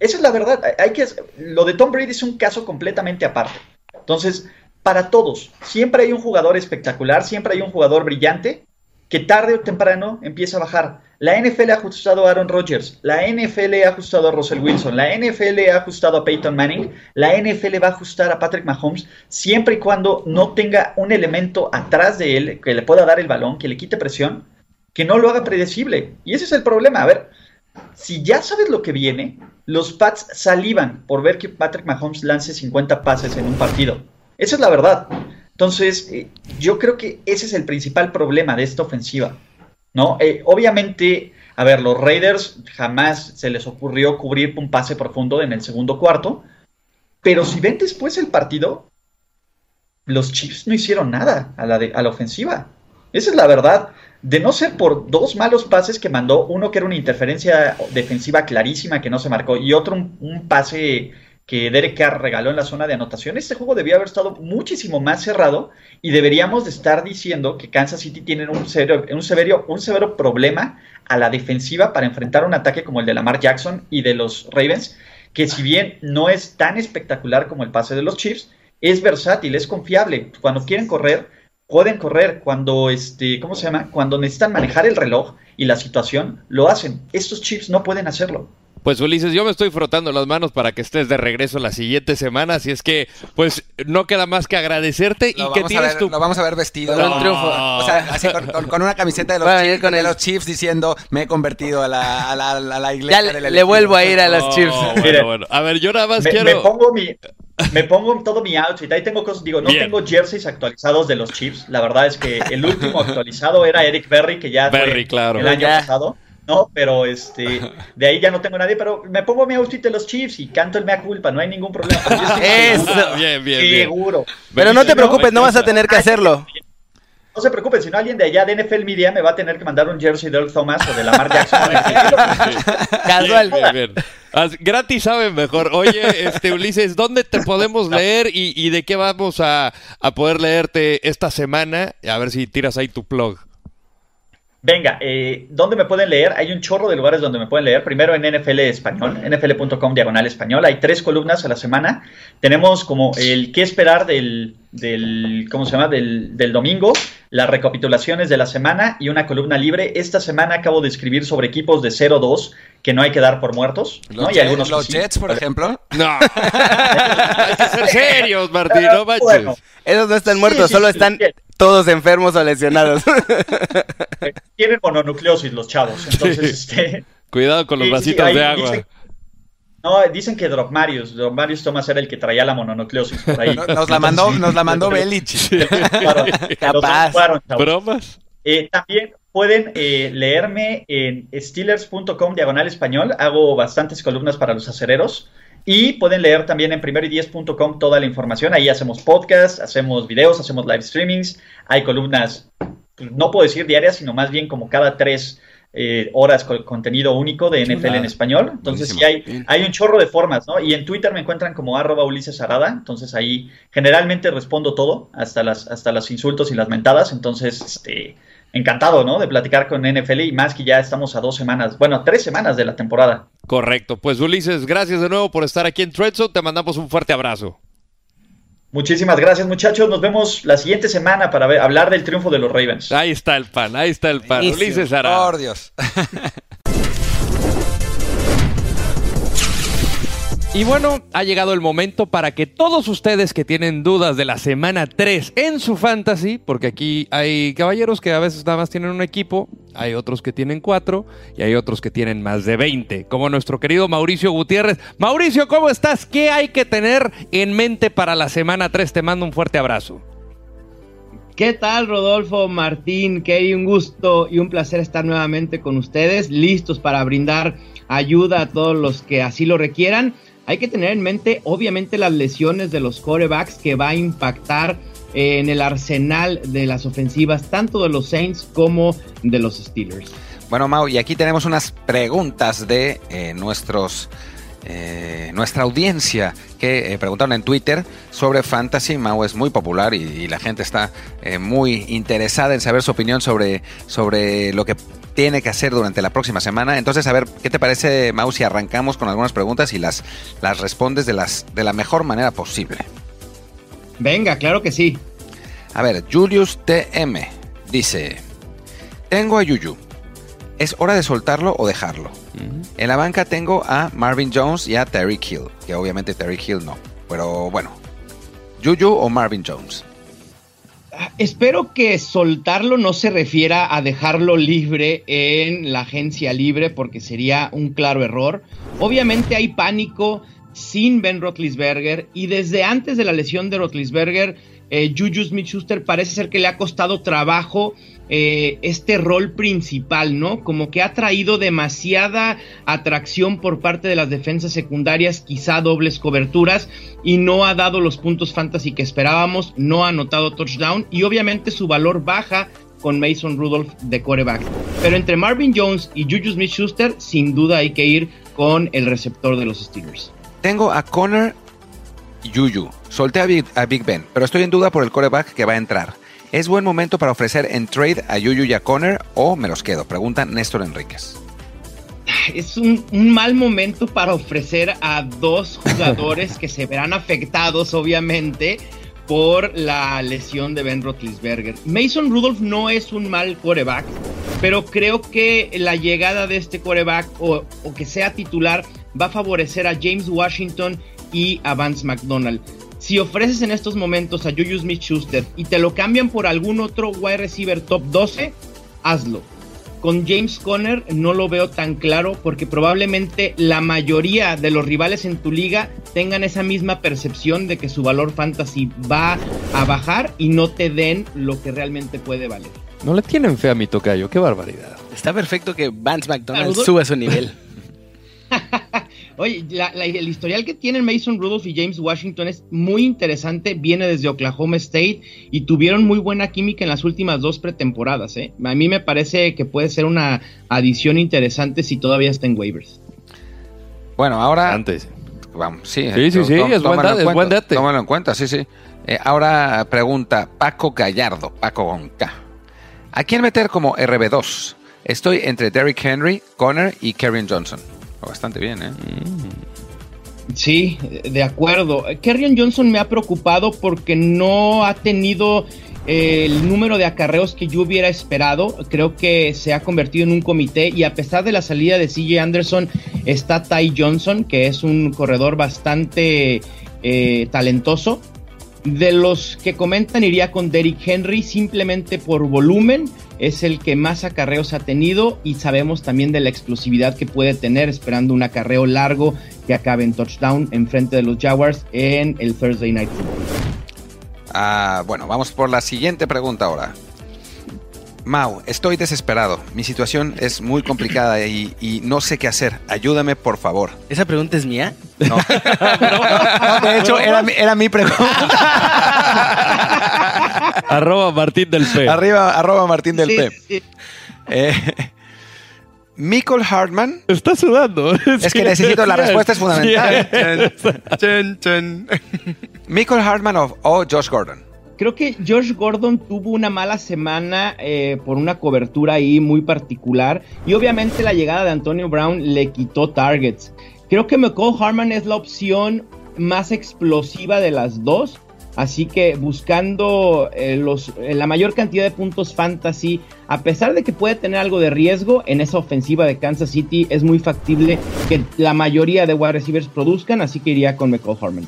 esa es la verdad. Hay que, lo de Tom Brady es un caso completamente aparte. Entonces, para todos, siempre hay un jugador espectacular, siempre hay un jugador brillante que tarde o temprano empieza a bajar. La NFL ha ajustado a Aaron Rodgers, la NFL ha ajustado a Russell Wilson, la NFL ha ajustado a Peyton Manning, la NFL va a ajustar a Patrick Mahomes siempre y cuando no tenga un elemento atrás de él que le pueda dar el balón, que le quite presión, que no lo haga predecible. Y ese es el problema. A ver, si ya sabes lo que viene, los Pats salivan por ver que Patrick Mahomes lance 50 pases en un partido. Esa es la verdad. Entonces, eh, yo creo que ese es el principal problema de esta ofensiva. ¿No? Eh, obviamente, a ver, los Raiders jamás se les ocurrió cubrir un pase profundo en el segundo cuarto. Pero si ven después el partido, los Chiefs no hicieron nada a la, de- a la ofensiva. Esa es la verdad. De no ser por dos malos pases que mandó, uno que era una interferencia defensiva clarísima que no se marcó y otro un, un pase que Derek Carr regaló en la zona de anotación, este juego debía haber estado muchísimo más cerrado y deberíamos de estar diciendo que Kansas City tiene un severo, un severo, un severo problema a la defensiva para enfrentar un ataque como el de Lamar Jackson y de los Ravens, que si bien no es tan espectacular como el pase de los Chiefs, es versátil, es confiable. Cuando quieren correr, pueden correr. Cuando, este, ¿cómo se llama? Cuando necesitan manejar el reloj y la situación, lo hacen. Estos Chiefs no pueden hacerlo. Pues Ulises, yo me estoy frotando las manos para que estés de regreso la siguiente semana, así es que pues no queda más que agradecerte y que tienes ver, tu... lo vamos a ver vestido. Con un ¿no? triunfo. O sea, así con, una camiseta de los, a Chiefs, venir con de el- los Chiefs diciendo me he convertido a la, a la, a la iglesia Ya del le, le elegido". vuelvo a ir a los Oh, Chiefs. bueno, bueno. A ver, yo nada más Me, quiero... me pongo mi. Me pongo todo mi outfit. Ahí tengo cosas. Digo, no Bien. tengo jerseys actualizados de los Chiefs. La verdad es que el último actualizado era Eric Berry, que ya Berry, fue claro. el año Ya. pasado. No, pero este, de ahí ya no tengo nadie, pero me pongo mi outfit de los Chiefs y canto el mea culpa, no hay ningún problema. Eso. seguro, Ah, bien, bien, bien. seguro. Pero no te preocupes, no vas a tener que hacerlo. No se preocupen, si no alguien de allá de NFL Media me va a tener que mandar un jersey de Earl Thomas o de Lamar Jackson. Casual. Bien, bien, bien. As- Gratis saben mejor. Oye, este Ulises, ¿dónde te podemos leer y, y de qué vamos a, a poder leerte esta semana? A ver si tiras ahí tu plug. Venga, eh, ¿dónde me pueden leer? Hay un chorro de lugares donde me pueden leer. Primero en NFL Español, nfl.com diagonal español. Hay tres columnas a la semana. Tenemos como el qué esperar del, del ¿cómo se llama? Del, del domingo, las recapitulaciones de la semana y una columna libre. Esta semana acabo de escribir sobre equipos de 0-2 que no hay que dar por muertos. Los, ¿no? Y Jets, algunos los sí. Jets, por ejemplo. No. Serios, Martín, no manches. Bueno, Esos no están muertos, sí, solo sí, están sí. Todos enfermos o lesionados. Tienen mononucleosis los chavos. Entonces, Sí. este. Cuidado con los sí, vasitos de agua. dicen- no, dicen que Drogmarius, Drogmarius Thomas era el que traía la mononucleosis por ahí. No- Nos la mandó, nos la mandó los Capaz. ¿Bromas? Eh, también pueden eh, leerme en steelers.com diagonal español. Hago bastantes columnas para los acereros. Y pueden leer también en primero-y-diez.com toda la información. Ahí hacemos podcast, hacemos videos, hacemos live streamings. Hay columnas, pues, no puedo decir diarias, sino más bien como cada tres eh, horas con contenido único de NFL en español. Entonces sí hay, hay un chorro de formas, ¿no? Y en Twitter me encuentran como arroba Ulises Arada. Entonces ahí generalmente respondo todo, hasta las, hasta los insultos y las mentadas. Entonces, este, encantado, ¿no? De platicar con NFL y más que ya estamos a dos semanas, bueno, a tres semanas de la temporada. Correcto. Pues Ulises, gracias de nuevo por estar aquí en Treadzo. Te mandamos un fuerte abrazo. Muchísimas gracias, muchachos. Nos vemos la siguiente semana para ver- hablar del triunfo de los Ravens. Ahí está el pan, ahí está el pan. Ulises Arada. Por Dios. Y bueno, ha llegado el momento para que todos ustedes que tienen dudas de la semana 3 en su fantasy, porque aquí hay caballeros que a veces nada más tienen un equipo, hay otros que tienen cuatro y hay otros que tienen más de 20, como nuestro querido Mauricio Gutiérrez. Mauricio, ¿cómo estás? ¿Qué hay que tener en mente para la semana 3? Te mando un fuerte abrazo. ¿Qué tal, Rodolfo, Martín, Kerry? Un gusto y un placer estar nuevamente con ustedes, listos para brindar ayuda a todos los que así lo requieran. Hay que tener en mente, obviamente, las lesiones de los corebacks que va a impactar eh, en el arsenal de las ofensivas, tanto de los Saints como de los Steelers. Bueno, Mau, y aquí tenemos unas preguntas de eh, nuestros eh, nuestra audiencia que eh, preguntaron en Twitter sobre fantasy. Mau es muy popular y, y la gente está eh, muy interesada en saber su opinión sobre, sobre lo que tiene que hacer durante la próxima semana. Entonces, a ver, ¿qué te parece, Mau, si arrancamos con algunas preguntas y las, las respondes de, las, de la mejor manera posible? Venga, claro que sí. A ver, Julius TM dice: Tengo a Yuyu. ¿Es hora de soltarlo o dejarlo? En la banca tengo a Marvin Jones y a Terry Hill, que obviamente Terry Hill no. Pero bueno, Juju o Marvin Jones. Espero que soltarlo no se refiera a dejarlo libre en la agencia libre porque sería un claro error. Obviamente hay pánico sin Ben Roethlisberger y desde antes de la lesión de Roethlisberger, eh, Juju Smith-Schuster parece ser que le ha costado trabajo eh, este rol principal, ¿no? Como que ha traído demasiada atracción por parte de las defensas secundarias, quizá dobles coberturas, y no ha dado los puntos fantasy que esperábamos, no ha anotado touchdown, y obviamente su valor baja con Mason Rudolph de coreback. Pero entre Marvin Jones y Juju Smith Schuster, sin duda hay que ir con el receptor de los Steelers. Tengo a Connor y Juju. Solté a Big, a Big Ben, pero estoy en duda por el coreback que va a entrar. ¿Es buen momento para ofrecer en trade a Juju y a Connor o me los quedo? Pregunta Néstor Enríquez. es un, un, mal momento para ofrecer a dos jugadores que se verán afectados, obviamente, por la lesión de Ben Roethlisberger. Mason Rudolph no es un mal coreback, pero creo que la llegada de este coreback o, o que sea titular va a favorecer a James Washington y a Vance McDonald. Si ofreces en estos momentos a Juju Smith Schuster y te lo cambian por algún otro wide receiver top 12, hazlo. Con James Conner no lo veo tan claro porque probablemente la mayoría de los rivales en tu liga tengan esa misma percepción de que su valor fantasy va a bajar y no te den lo que realmente puede valer. No le tienen fe a mi tocayo, qué barbaridad. Está perfecto que Vance McDonald suba su nivel. Oye, la- la- el historial que tienen Mason Rudolph y James Washington es muy interesante. Viene desde Oklahoma State y tuvieron muy buena química en las últimas dos pretemporadas. ¿eh? A mí me parece que puede ser una adición interesante si todavía está en waivers. Bueno, ahora Antes. Vamos, sí, Sí, sí, tó- sí, tó- es buen tómalo date, en es buen cuenta, date. Tómalo en cuenta, sí, sí. Eh, ahora pregunta Paco Gallardo, Paco K. ¿A quién meter como RB2? Estoy entre Derrick Henry, Connor y Kerryon Johnson. Bastante bien, ¿eh? Sí, de acuerdo. Kerrion Johnson me ha preocupado porque no ha tenido eh, el número de acarreos que yo hubiera esperado. Creo que se ha convertido en un comité y a pesar de la salida de CJ Anderson está Ty Johnson, que es un corredor bastante eh, talentoso. De los que comentan iría con Derrick Henry simplemente por volumen, es el que más acarreos ha tenido y sabemos también de la explosividad que puede tener esperando un acarreo largo que acabe en touchdown en frente de los Jaguars en el Thursday Night Football. Ah, bueno, vamos por la siguiente pregunta ahora. Mau, estoy desesperado. Mi situación es muy complicada y, y no sé qué hacer. Ayúdame, por favor. ¿Esa pregunta es mía? No. No, de hecho, era, mi- era mi pregunta. Arroba Martín del P. Arriba, arroba Martín del Sí, P. sí. Eh, Michael Hartman. Está sudando. Es que necesito, la respuesta es fundamental. Michael Hartman o, o Josh Gordon. Creo que Josh Gordon tuvo una mala semana eh, por una cobertura ahí muy particular y obviamente la llegada de Antonio Brown le quitó targets. Creo que McCall Harman es la opción más explosiva de las dos, así que buscando eh, los, eh, la mayor cantidad de puntos fantasy, a pesar de que puede tener algo de riesgo en esa ofensiva de Kansas City, es muy factible que la mayoría de wide receivers produzcan, así que iría con McCall Harman.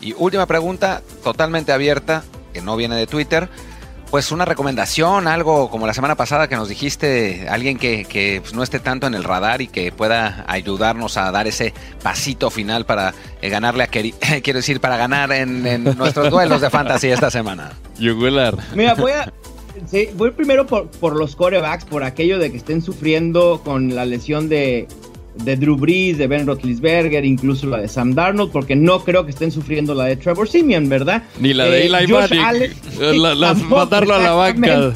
Y última pregunta, totalmente abierta, que no viene de Twitter. Pues una recomendación, algo como la semana pasada que nos dijiste, alguien que, que, pues, no esté tanto en el radar y que pueda ayudarnos a dar ese pasito final para eh, ganarle a Keri, quiero decir, para ganar en, en nuestros duelos de fantasy esta semana. Yugular. Mira, voy a. sí, voy primero por, por los corebacks, por aquello de que estén sufriendo con la lesión de, de Drew Brees, de Ben Roethlisberger, incluso la de Sam Darnold, porque no creo que estén sufriendo la de Trevor Simeon, ¿verdad? Ni la de Eh, Eli Manning. La- tampoco, mandarlo a la banca.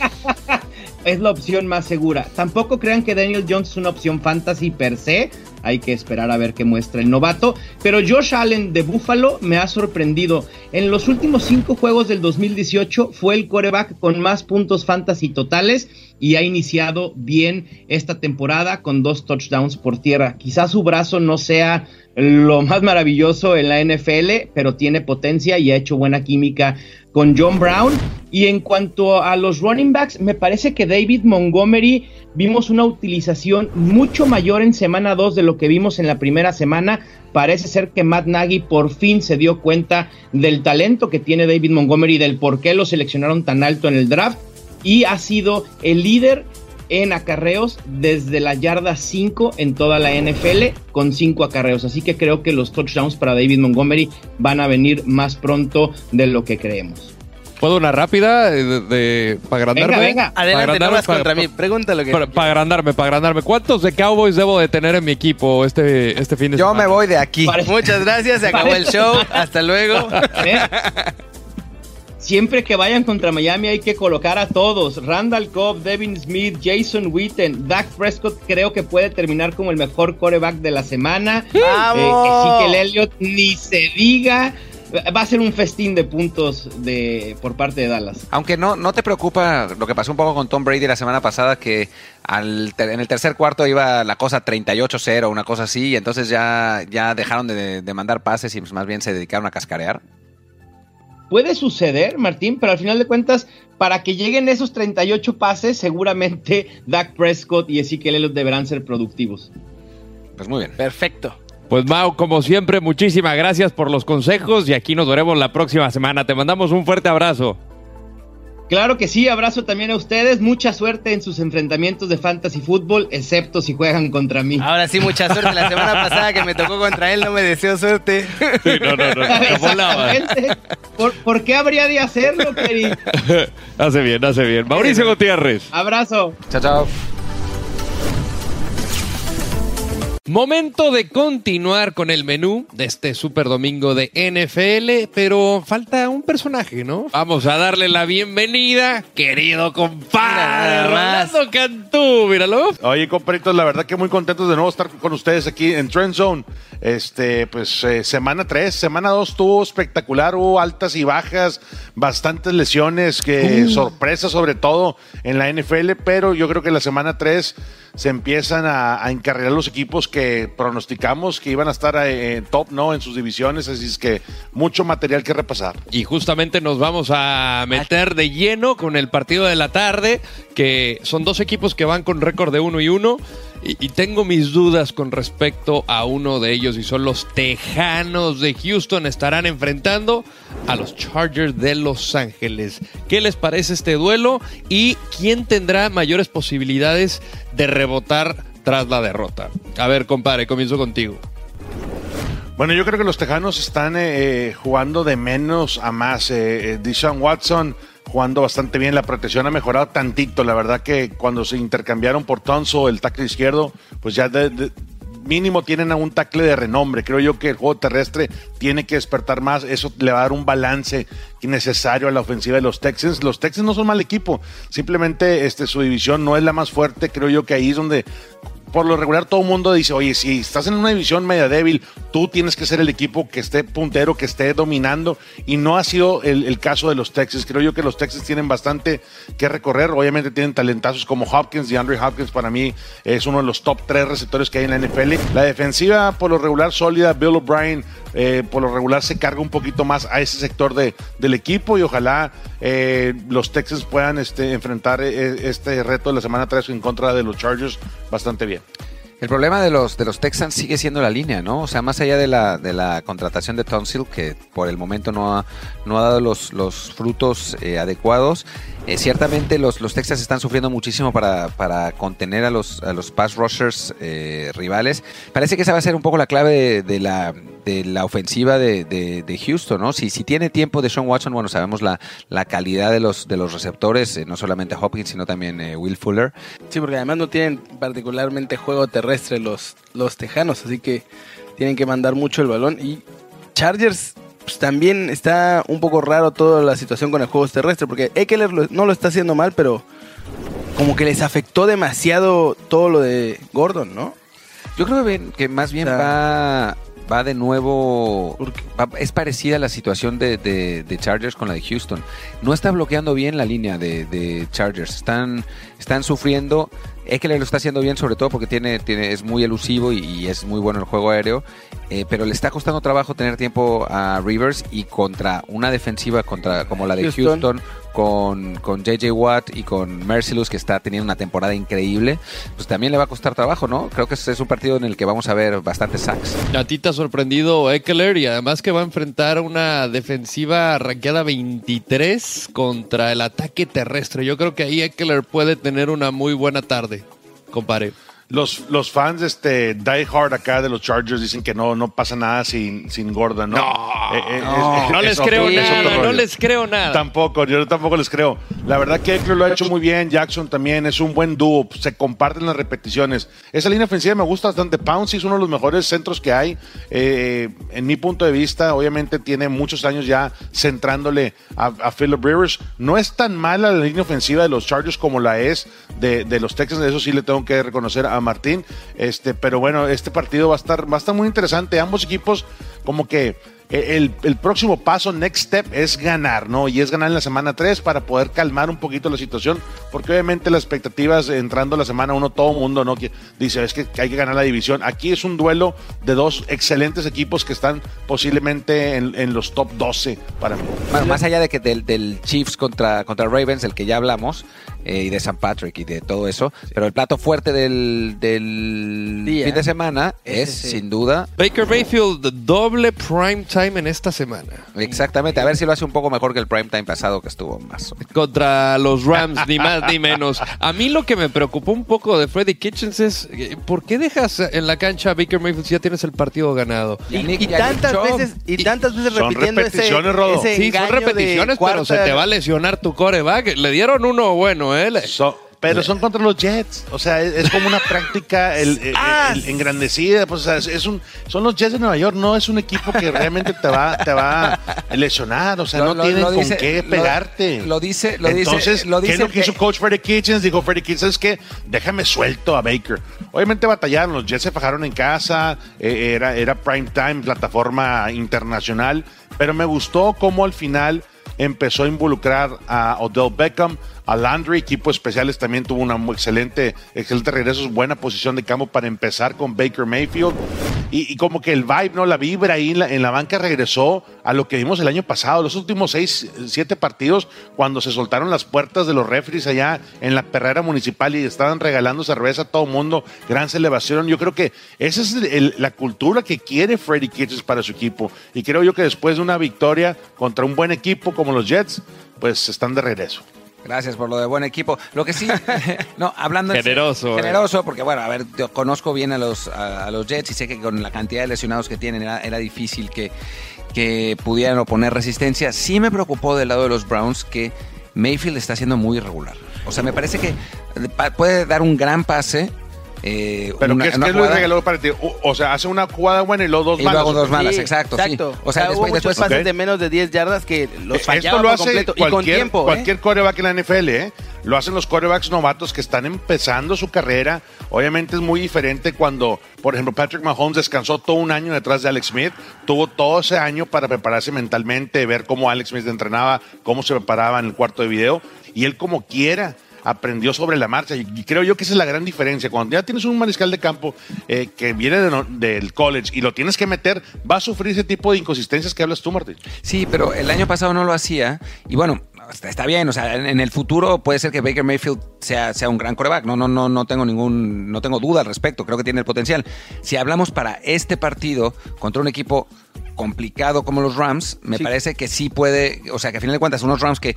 es la opción más segura. Tampoco crean que Daniel Jones es una opción fantasy per se. Hay que esperar a ver qué muestra el novato. Pero Josh Allen de Buffalo me ha sorprendido. En los últimos cinco juegos del 2018 fue el coreback con más puntos fantasy totales y ha iniciado bien esta temporada con dos touchdowns por tierra. Quizás su brazo no sea lo más maravilloso en la NFL, pero tiene potencia y ha hecho buena química con John Brown. Y en cuanto a los running backs, me parece que David Montgomery vimos una utilización mucho mayor en semana 2 de lo que vimos en la primera semana. Parece ser que Matt Nagy por fin se dio cuenta del talento que tiene David Montgomery, del por qué lo seleccionaron tan alto en el draft. Y ha sido el líder en acarreos desde la yarda 5 en toda la NFL con 5 acarreos. Así que creo que los touchdowns para David Montgomery van a venir más pronto de lo que creemos. ¿Puedo una rápida de, de- para agrandarme? Venga, venga. Adelante, no agrandarme, vas pa- contra mí. Pregunta lo que Para, para agrandarme, para agrandarme. ¿Cuántos de Cowboys debo de tener en mi equipo este, este fin de Yo semana? me voy de aquí. Muchas gracias, se acabó el show. Hasta luego. ¿Eh? Siempre que vayan contra Miami hay que colocar a todos. Randall Cobb, Devin Smith, Jason Witten, Dak Prescott creo que puede terminar como el mejor coreback de la semana. ¡Vamos! Eh, Ezekiel Elliott ni se diga. Va a ser un festín de puntos de, por parte de Dallas. Aunque no, no te preocupa lo que pasó un poco con Tom Brady la semana pasada, que al en el tercer cuarto iba la cosa 38-0, una cosa así, y entonces ya, ya dejaron de, de mandar pases y pues más bien se dedicaron a cascarear. Puede suceder, Martín, pero al final de cuentas, para que lleguen esos 38 pases, seguramente Dak Prescott y Ezekiel Elliott deberán ser productivos. Pues muy bien. Perfecto. Pues Mau, como siempre, muchísimas gracias por los consejos y aquí nos veremos la próxima semana. Te mandamos un fuerte abrazo. Claro que sí, abrazo también a ustedes, mucha suerte en sus enfrentamientos de fantasy fútbol, excepto si juegan contra mí. Ahora sí, mucha suerte. La semana pasada que me tocó contra él no me deseo suerte. Sí, no, no, no. Exactamente. ¿Por, por qué habría de hacerlo, Peri? hace bien, hace bien. Mauricio Gutiérrez. Abrazo. Chao, chao. Momento de continuar con el menú de este super domingo de NFL, pero falta un personaje, ¿no? Vamos a darle la bienvenida, querido compadre. Rolando Cantú, míralo. Oye, compadritos, la verdad que muy contentos de nuevo estar con ustedes aquí en Trend Zone. Este, pues eh, semana 3, semana 2 estuvo espectacular, hubo altas y bajas, bastantes lesiones, que sorpresas sobre todo en la NFL, pero yo creo que la semana 3 se empiezan a, a encarrilar los equipos que pronosticamos que iban a estar eh, en top, ¿no? En sus divisiones, así es que mucho material que repasar. Y justamente nos vamos a meter de lleno con el partido de la tarde, que son dos equipos que van con récord de uno y uno. Y, tengo mis dudas con respecto a uno de ellos y son los Tejanos de Houston. Estarán enfrentando a los Chargers de Los Ángeles. ¿Qué les parece este duelo? ¿Y quién tendrá mayores posibilidades de rebotar tras la derrota? A ver, compadre, comienzo contigo. Bueno, yo creo que los Tejanos están eh, jugando de menos a más. Eh, eh, Deshaun Watson jugando bastante bien. La protección ha mejorado tantito. La verdad que cuando se intercambiaron por Tonso, el tackle izquierdo, pues ya mínimo tienen a un tackle de renombre. Creo yo que el juego terrestre tiene que despertar más. Eso le va a dar un balance necesario a la ofensiva de los Texans. Los Texans no son mal equipo. Simplemente este, su división no es la más fuerte. Creo yo que ahí es donde por lo regular todo el mundo dice, oye, si estás en una división media débil, tú tienes que ser el equipo que esté puntero, que esté dominando, y no ha sido el, caso de los Texans. Creo yo que los Texans tienen bastante que recorrer, obviamente tienen talentazos como Hopkins, y Andrew Hopkins para mí es uno de los top tres receptores que hay en la NFL. La defensiva por lo regular sólida, Bill O'Brien eh, por lo regular se carga un poquito más a ese sector de, del equipo y ojalá eh, los Texans puedan este, enfrentar eh, este reto de la semana 3 en contra de los Chargers bastante bien. El problema de los, de los Texans sigue siendo la línea, ¿no? O sea, más allá de la, de la contratación de Tonsil, que por el momento no ha, no ha dado los, los frutos eh, adecuados, eh, ciertamente los, los Texans están sufriendo muchísimo para, para contener a los, a los pass rushers eh, rivales. Parece que esa va a ser un poco la clave de, la, de la ofensiva de, de, de, Houston, ¿no? Si, si tiene tiempo de Sean Watson, bueno, sabemos la, la calidad de los, de los receptores, eh, no solamente Hopkins, sino también eh, Will Fuller. Sí, porque además no tienen particularmente juego terrestre los, los tejanos, así que tienen que mandar mucho el balón. Y Chargers pues, también está un poco raro toda la situación con el juego terrestre, porque Eckler no lo está haciendo mal, pero como que les afectó demasiado todo lo de Gordon, ¿no? Yo creo que, que más bien o sea, va va de nuevo. Va, es parecida la situación de, de, de, Chargers con la de Houston. No está bloqueando bien la línea de, de Chargers. Están, están sufriendo. Eckler lo está haciendo bien, sobre todo porque tiene, tiene, es muy elusivo y, y es muy bueno en el juego aéreo. Eh, pero le está costando trabajo tener tiempo a Rivers y contra una defensiva contra como la de Houston, Houston con, con JJ Watt y con Mercilus, que está teniendo una temporada increíble, pues también le va a costar trabajo, ¿no? Creo que es un partido en el que vamos a ver bastantes sacks. A ti te ha sorprendido Eckler y además que va a enfrentar una defensiva ranqueada 23 contra el ataque terrestre. Yo creo que ahí Eckler puede tener una muy buena tarde, compadre. Los, los fans este Die Hard acá de los Chargers dicen que no, no pasa nada sin, sin Gordon, ¿no? No, eh, eh, no, es, no les creo nada, no les creo nada. Tampoco, yo tampoco les creo. La verdad que Eckler lo ha hecho muy bien, Jackson también, es un buen dúo, se comparten las repeticiones. Esa línea ofensiva me gusta bastante. Pouncy es uno de los mejores centros que hay. Eh, en mi punto de vista, obviamente tiene muchos años ya centrándole a, a Philip Rivers. No es tan mala la línea ofensiva de los Chargers como la es de, de los Texans, eso sí le tengo que reconocer Martín. Este, pero bueno, este partido va a estar, va a estar muy interesante. Ambos equipos, como que el, el, próximo paso, next step, es ganar, ¿no? Y es ganar en la semana 3 para poder calmar un poquito la situación, porque obviamente las expectativas entrando la semana 1, todo el mundo no dice, es que hay que ganar la división. Aquí es un duelo de dos excelentes equipos que están posiblemente en, en los top 12 para mí. Bueno, más allá de que del, del Chiefs contra, contra Ravens, el que ya hablamos, eh, y de San Patrick y de todo eso, sí. pero el plato fuerte del, del fin de semana es, sí. sin duda... Baker Mayfield, doble prime time en esta semana. Exactamente, a ver si lo hace un poco mejor que el prime time pasado que estuvo más. Contra los Rams, ni más ni menos. A mí lo que me preocupó un poco de Freddy Kitchens es ¿por qué dejas en la cancha a Baker Mayfield si ya tienes el partido ganado? Y, y, y tantas veces y tantas veces son repitiendo repeticiones, ese Sí, son repeticiones, pero se te va a lesionar tu coreback. Le dieron uno bueno, So, pero son contra los Jets. O sea, es, es como una práctica el, el, Ah, el, engrandecida. Pues, o sea, es, es un, son los Jets de Nueva York. No es un equipo que realmente te va, te va a lesionar. O sea, Lo- no lo- tienen lo con dice- qué pegarte. lo dice- lo dice- Entonces, lo ¿qué dice es lo que que- hizo Coach Freddy Kitchens? Dijo Freddy Kitchens es que déjame suelto a Baker. Obviamente batallaron. Los Jets se fajaron en casa. eh, era, era prime time, plataforma internacional. Pero me gustó cómo al final empezó a involucrar a Odell Beckham, a Landry, equipo especiales también tuvo una excelente, excelente regreso, buena posición de campo para empezar con Baker Mayfield. y, como que el vibe, ¿no? La vibra ahí en la, banca regresó a lo que vimos el año pasado, los últimos seis, siete partidos, cuando se soltaron las puertas de los refries allá en la perrera municipal y estaban regalando cerveza a todo mundo, gran celebración. Yo creo que esa es la cultura que quiere Freddy Kitchens para su equipo. Y creo yo que después de una victoria contra un buen equipo como los Jets, pues están de regreso. Gracias por lo de buen equipo. Lo que sí, no, hablando en Generoso, eh. generoso, porque bueno, a ver, yo conozco bien a los a, a los Jets y sé que con la cantidad de lesionados que tienen era, era difícil que, que pudieran oponer resistencia. Sí me preocupó del lado de los Browns que Mayfield está siendo muy irregular. O sea, me parece que puede dar un gran pase. Eh, Pero una- ¿qué es, una qué es lo irregular para ti? O, o sea, hace una jugada buena y luego dos Y malas. luego dos malas, Sí, exacto, sí. exacto. O sea, hubo después, muchos después pases de menos de 10 yardas que los Eh, fallaba Esto lo hace completo y con cualquier, ¿eh? cualquier coreback en la NFL, ¿eh? Lo hacen los corebacks novatos que están empezando su carrera. Obviamente es muy diferente cuando, por ejemplo, Patrick Mahomes descansó todo un año detrás de Alex Smith. Tuvo todo ese año para prepararse mentalmente, ver cómo Alex Smith entrenaba, cómo se preparaba en el cuarto de video. Y él como quiera aprendió sobre la marcha. Y creo yo que esa es la gran diferencia. Cuando ya tienes un mariscal de campo eh, que viene del college y lo tienes que meter, va a sufrir ese tipo de inconsistencias que hablas tú, Martín. Sí, pero el año pasado no lo hacía. Y bueno, está, bien. O sea, en, en el futuro puede ser que Baker Mayfield sea, sea un gran coreback. No, no, no, no tengo ningún, no tengo duda al respecto. Creo que tiene el potencial. Si hablamos para este partido contra un equipo complicado como los Rams, me Sí. parece que sí puede, o sea, que a final de cuentas unos Rams que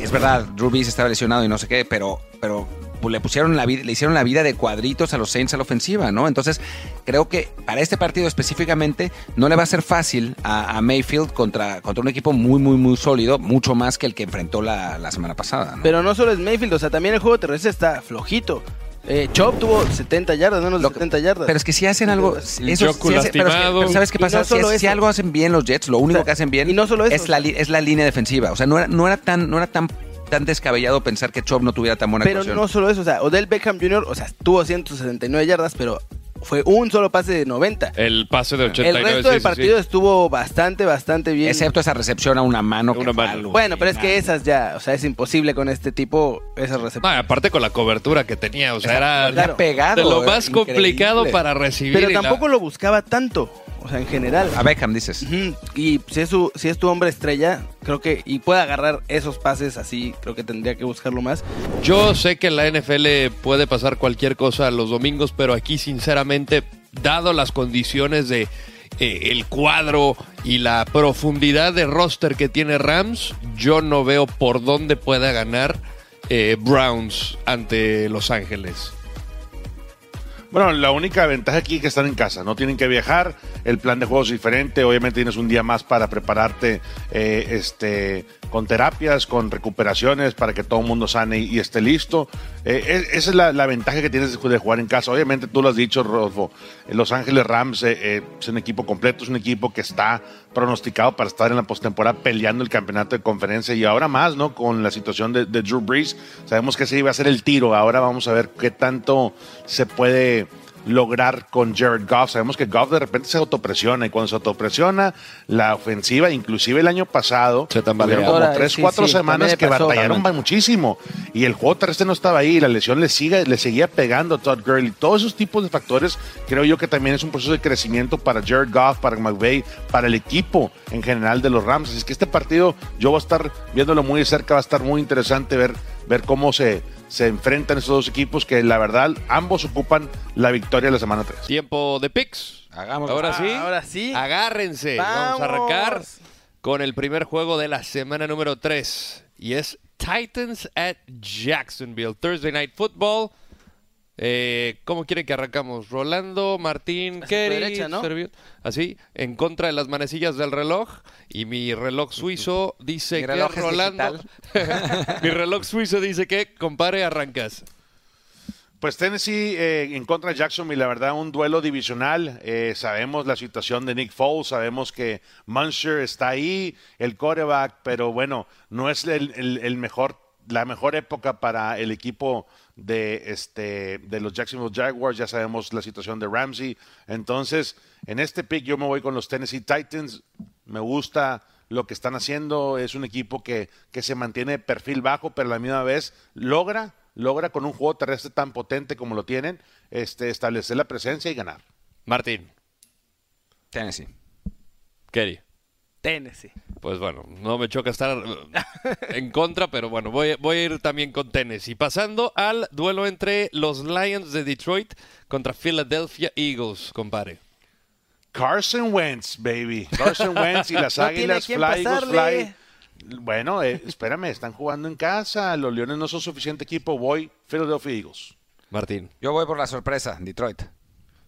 es verdad, Drew Brees estaba lesionado y no sé qué, pero, pero pues, le pusieron la vida, le hicieron la vida de cuadritos a los Saints a la ofensiva, ¿no? Entonces, creo que para este partido específicamente no le va a ser fácil a, a Mayfield contra, contra un equipo muy, muy, muy sólido, mucho más que el que enfrentó la, la semana pasada, ¿no? Pero no solo es Mayfield, o sea, también el juego terrestre está flojito. Eh, Chop tuvo 70 yardas, menos de Lo que- 70 yardas. Pero es que si hacen algo. Eso, hace- pero, es que- pero ¿sabes qué no pasa? Si, es- algo hacen bien los Jets, lo único O sea, que hacen bien y no solo eso, es, la, es la línea defensiva. O sea, no era, no era tan, no era tan, tan descabellado pensar que Chop no tuviera tan buena Pero actuación. no solo eso, o sea, Odell Beckham Jr., o sea, tuvo 169 yardas, pero fue un solo pase de 90. El pase de 89. El resto del sí, partido sí. estuvo bastante, bastante bien. Excepto esa recepción a una mano. que Una mano. algo Bueno, pero es que esas ya, o sea, es imposible con este tipo, esas No, recepciones. aparte con la cobertura que tenía, o sea, era Le ha pegado. de lo más increíble. complicado para recibir. Pero la- tampoco lo buscaba tanto, o sea, en general. A Beckham dices. Y si es, su, si es tu hombre estrella, creo que, y puede agarrar esos pases así, creo que tendría que buscarlo más. Yo sé que en la NFL puede pasar cualquier cosa los domingos, pero aquí sinceramente, dado las condiciones de eh, el cuadro y la profundidad de roster que tiene Rams, yo no veo por dónde pueda ganar eh, Browns ante Los Ángeles. Bueno, la única ventaja aquí es que están en casa, no tienen que viajar, el plan de juego es diferente, obviamente tienes un día más para prepararte eh, este, con terapias, con recuperaciones, para que todo el mundo sane y, esté listo. Eh, es- esa es la, ventaja que tienes de jugar en casa. Obviamente tú lo has dicho, Rodolfo, eh, Los Ángeles Rams es un equipo completo, es un equipo que está pronosticado para estar en la postemporada peleando el campeonato de conferencia y ahora más, ¿no? Con la situación de, de Drew Brees, sabemos que ese iba a ser el tiro, ahora vamos a ver qué tanto se puede lograr con Jared Goff. Sabemos que Goff de repente se autopresiona y cuando se autopresiona, la ofensiva, inclusive el año pasado, Se como Ahora, tres, sí, cuatro sí, semanas que pasó. batallaron muchísimo y el juego terrestre no estaba ahí, la lesión le, sigue, le seguía pegando a Todd Gurley. Todos esos tipos de factores creo yo que también es un proceso de crecimiento para Jared Goff, para McVay, para el equipo en general de los Rams. Así es que este partido yo voy a estar viéndolo muy de cerca, va a estar muy interesante ver, ver cómo se, se enfrentan estos dos equipos que la verdad ambos ocupan la victoria de la semana 3. Tiempo de picks. Hagámoslo. Ahora sí. Ah, ahora sí. Agárrense. Vamos. a arrancar con el primer juego de la semana número 3. Y es Titans at Jacksonville. Thursday Night Football. Eh, ¿Cómo quieren que arrancamos? Rolando, Martín, Kerry, derecha, ¿no? Servio- Así, en contra de las manecillas del reloj. Y mi reloj suizo dice Mi que reloj Rolando. mi reloj suizo dice que, compare, arrancas. Pues Tennessee eh, en contra de Jacksonville, la verdad, un duelo divisional. Eh, sabemos la situación de Nick Foles, sabemos que Munster está ahí, el coreback, pero bueno, no es el, el- el mejor, la mejor época para el equipo de, este, de los Jacksonville Jaguars. Ya sabemos la situación de Ramsey. Entonces, en este pick yo me voy con los Tennessee Titans. Me gusta lo que están haciendo. Es un equipo que, que se mantiene de perfil bajo, pero a la misma vez logra, logra con un juego terrestre tan potente como lo tienen, este, establecer la presencia y ganar. Martín. Tennessee. Kerry. Tennessee. Pues bueno, no me choca estar eh, en contra, pero bueno, voy, voy a ir también con Tennessee. Pasando al duelo entre los Lions de Detroit contra Philadelphia Eagles, compadre. Carson Wentz, baby. Carson Wentz y las No águilas fly, Eagles fly. Bueno, eh, espérame, están jugando en casa. Los Leones no son suficiente equipo. Voy Philadelphia Eagles. Martín. Yo voy por la sorpresa, Detroit.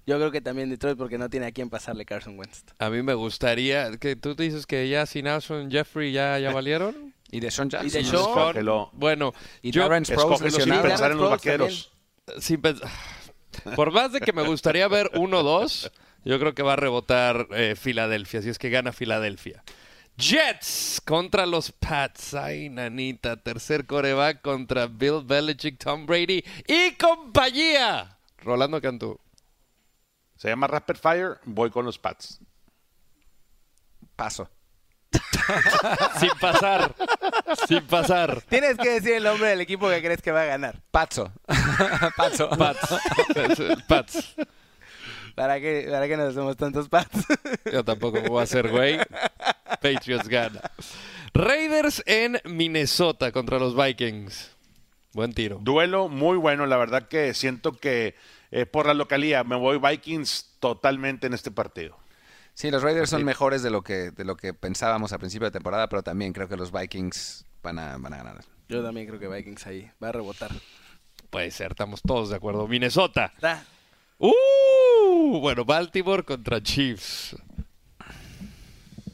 Yo creo que también Detroit porque no tiene a quién pasarle Carson Wentz. A mí me gustaría que tú dices que ya sin Alshon Jeffrey ya, ya valieron. Y de Sean Jackson. Y de Sean. Escógelo. Bueno, Y yo Darren Sproles sin pensar en los vaqueros. sin pens- por más de que me gustaría ver 1-2, yo creo que va a rebotar eh, Filadelfia, si es que gana Filadelfia. Jets contra los Pats. Ay, nanita. Tercer coreback contra Bill Belichick, Tom Brady y compañía. Rolando Cantú. Se llama Rapid Fire. Voy con los Pats. Paso. Sin pasar. Sin pasar. Tienes que decir el nombre del equipo que crees que va a ganar. Paso. Paso. Pats. Pats. ¿Para qué, para qué nos hacemos tantos pads? Yo tampoco voy a hacer güey. Patriots gana. Raiders en Minnesota contra los Vikings. Buen tiro. Duelo muy bueno. La verdad que siento que eh, por la localía me voy Vikings totalmente en este partido. Sí, los Raiders son mejores de lo que de lo que pensábamos a principio de temporada, pero también creo que los Vikings van a, van a ganar. Yo también creo que Vikings ahí va a rebotar. Puede ser, estamos todos de acuerdo. Minnesota. Da. Uh, bueno, Baltimore contra Chiefs.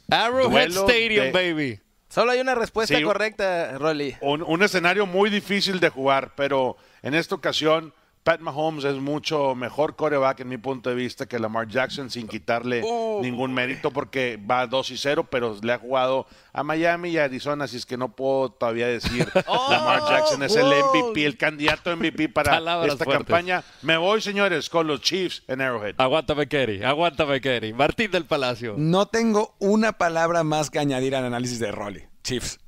Arrowhead Duelo Stadium, de- baby. Solo hay una respuesta Sí. correcta, Rolly. Un, un escenario muy difícil de jugar, pero en esta ocasión Pat Mahomes es mucho mejor coreback en mi punto de vista que Lamar Jackson sin quitarle ningún mérito porque va 2 y 0, pero le ha jugado a Miami y a Arizona, así es que no puedo todavía decir Lamar Jackson es el. MVP, el candidato MVP para Palabras esta fuertes. campaña. Me voy, señores, con los Chiefs en Arrowhead. Aguántame, Kerry. Aguántame, Kerry. Martín del Palacio. No tengo una palabra más que añadir al análisis de Rolly. Chiefs.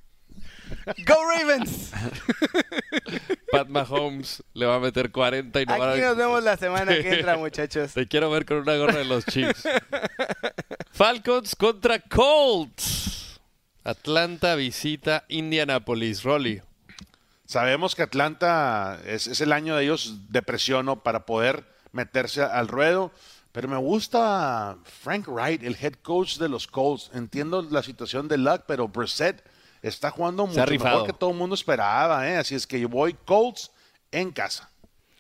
¡Go Ravens! Pat Mahomes le va a meter 40 y no va Aquí a... nos vemos la semana que entra, muchachos. Te quiero ver con una gorra de los Chiefs. Falcons contra Colts. Atlanta visita Indianapolis. Rolly. Sabemos que Atlanta es, es el año de ellos de presión ¿no? para poder meterse al ruedo. Pero me gusta Frank Wright, el head coach de los Colts. Entiendo la situación de Luck, pero Brissett está jugando Se ha mucho rifado. mejor que todo el mundo esperaba. ¿eh? Así es que yo voy Colts en casa.